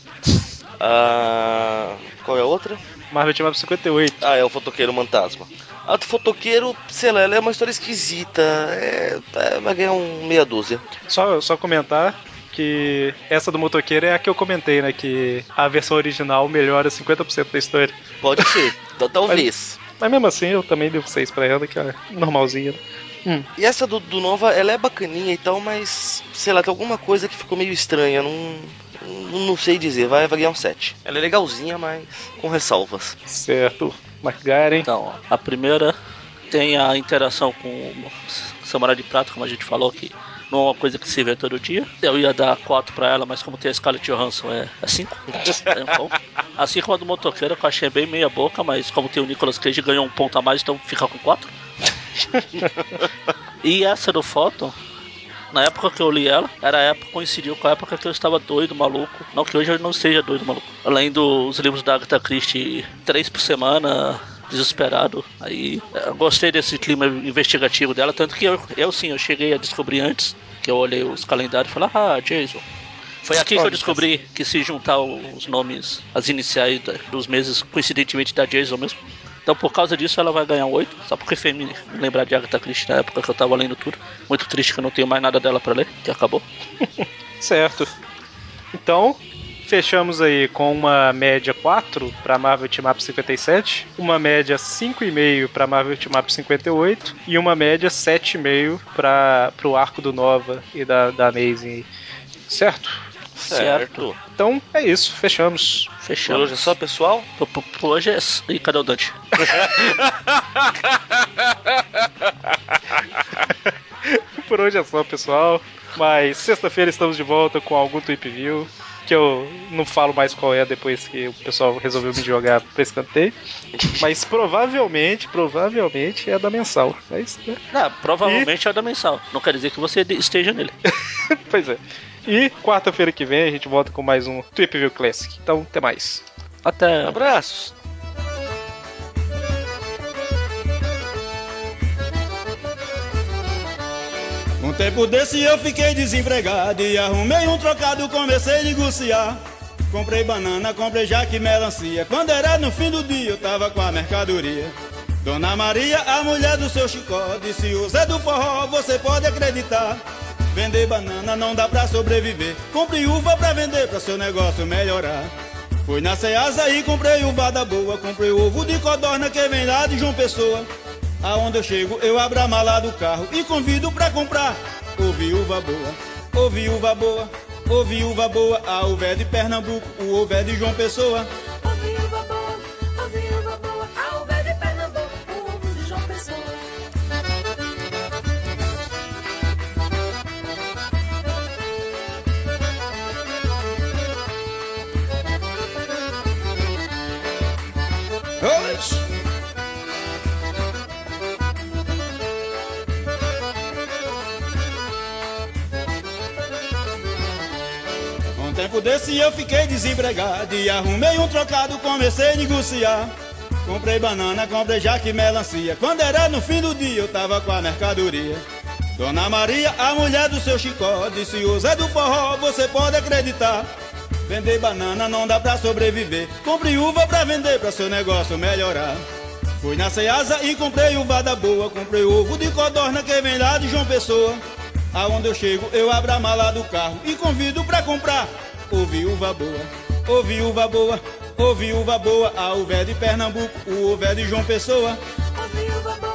Ah, qual é a outra? Marvel Team Up 58. Ah, é o Fotoqueiro Fantasma. A do Fotoqueiro, sei lá, ela é uma história esquisita. É, é, vai ganhar um meia dúzia. Só, só comentar que essa do motoqueiro é a que eu comentei, né? Que a versão original melhora 50% da história. Pode ser, Tal- talvez. Mas mesmo assim, eu também devo 6 pra ela, que é normalzinha. né? Hum. E essa do, do Nova, ela é bacaninha e tal, mas sei lá, tem alguma coisa que ficou meio estranha. Não, não, não sei dizer, vai, vai ganhar um 7. Ela é legalzinha, mas com ressalvas. Certo. McGaren. Então, a primeira tem a interação com o Samurai de Prata, como a gente falou, que não é uma coisa que se vê todo dia. Eu ia dar 4 pra ela, mas como tem a Scarlett Johansson, é 5. É um. Assim como a do Motoqueiro, que eu achei bem meia boca, mas como tem o Nicolas Cage, ganhou um ponto a mais, então fica com 4. e essa do Photon, na época que eu li ela, era a época coincidiu com a época que eu estava doido, maluco. Não que hoje eu não esteja doido, maluco. Além dos livros da Agatha Christie, três por semana, desesperado. Aí eu gostei desse clima investigativo dela, tanto que eu, eu sim, eu cheguei a descobrir antes, que eu olhei os calendários e falei, ah, Jason. Foi aqui que eu descobri que se juntar os nomes, as iniciais dos meses, coincidentemente da Jason mesmo. Então por causa disso ela vai ganhar um 8, só porque fez me lembrar de Agatha Christie na época que eu tava lendo tudo. Muito triste que eu não tenho mais nada dela pra ler, que acabou. Certo. Então, fechamos aí com uma média 4 para Marvel Team Up 57, uma média 5,5 para Marvel Team Up 58 e uma média 7,5 para o arco do Nova e da, da Amazing. Certo? Certo. Então é isso, fechamos. Por Fechamos. hoje é só, pessoal? Por, por- por hoje é. E cadê o Dante? Por hoje é só, pessoal. Mas sexta-feira estamos de volta com algum Tweep View. Que eu não falo mais qual é depois que o pessoal resolveu me jogar pra escanteio. Mas provavelmente, provavelmente é da mensal. É isso, né? Ah, provavelmente é o da mensal. Não quer dizer que você esteja nele. pois é. E quarta-feira que vem a gente volta com mais um Tweep View Classic. Então, até mais. Até. Abraços. Um tempo desse eu fiquei desempregado e arrumei um trocado, comecei a negociar. Comprei banana, comprei jaque e melancia. Quando era no fim do dia, eu tava com a mercadoria. Dona Maria, a mulher do seu Chicó, disse: O Zé do Forró, você pode acreditar. Vender banana não dá pra sobreviver. Compre uva pra vender, pra seu negócio melhorar. Fui na Ceasa e comprei uva da boa. Comprei ovo de codorna que vem lá de João Pessoa. Aonde eu chego, eu abro a mala do carro e convido pra comprar. Ô viúva boa, ô viúva boa, ô viúva boa, a uva é de Pernambuco, o ovo é de João Pessoa. Tempo desse eu fiquei desempregado e arrumei um trocado, comecei a negociar. Comprei banana, comprei jaque e melancia. Quando era no fim do dia, eu tava com a mercadoria. Dona Maria, a mulher do seu Chicó, disse: O Zé do Forró, você pode acreditar. Vender banana não dá pra sobreviver. Compre uva pra vender, pra seu negócio melhorar. Fui na Ceasa e comprei uva da boa. Comprei ovo de codorna que vem lá de João Pessoa. Aonde eu chego, eu abro a mala do carro e convido pra comprar. Ô viúva boa, ô viúva boa, ô viúva boa, a uva é de Pernambuco, o ovo é de João Pessoa. Ô viúva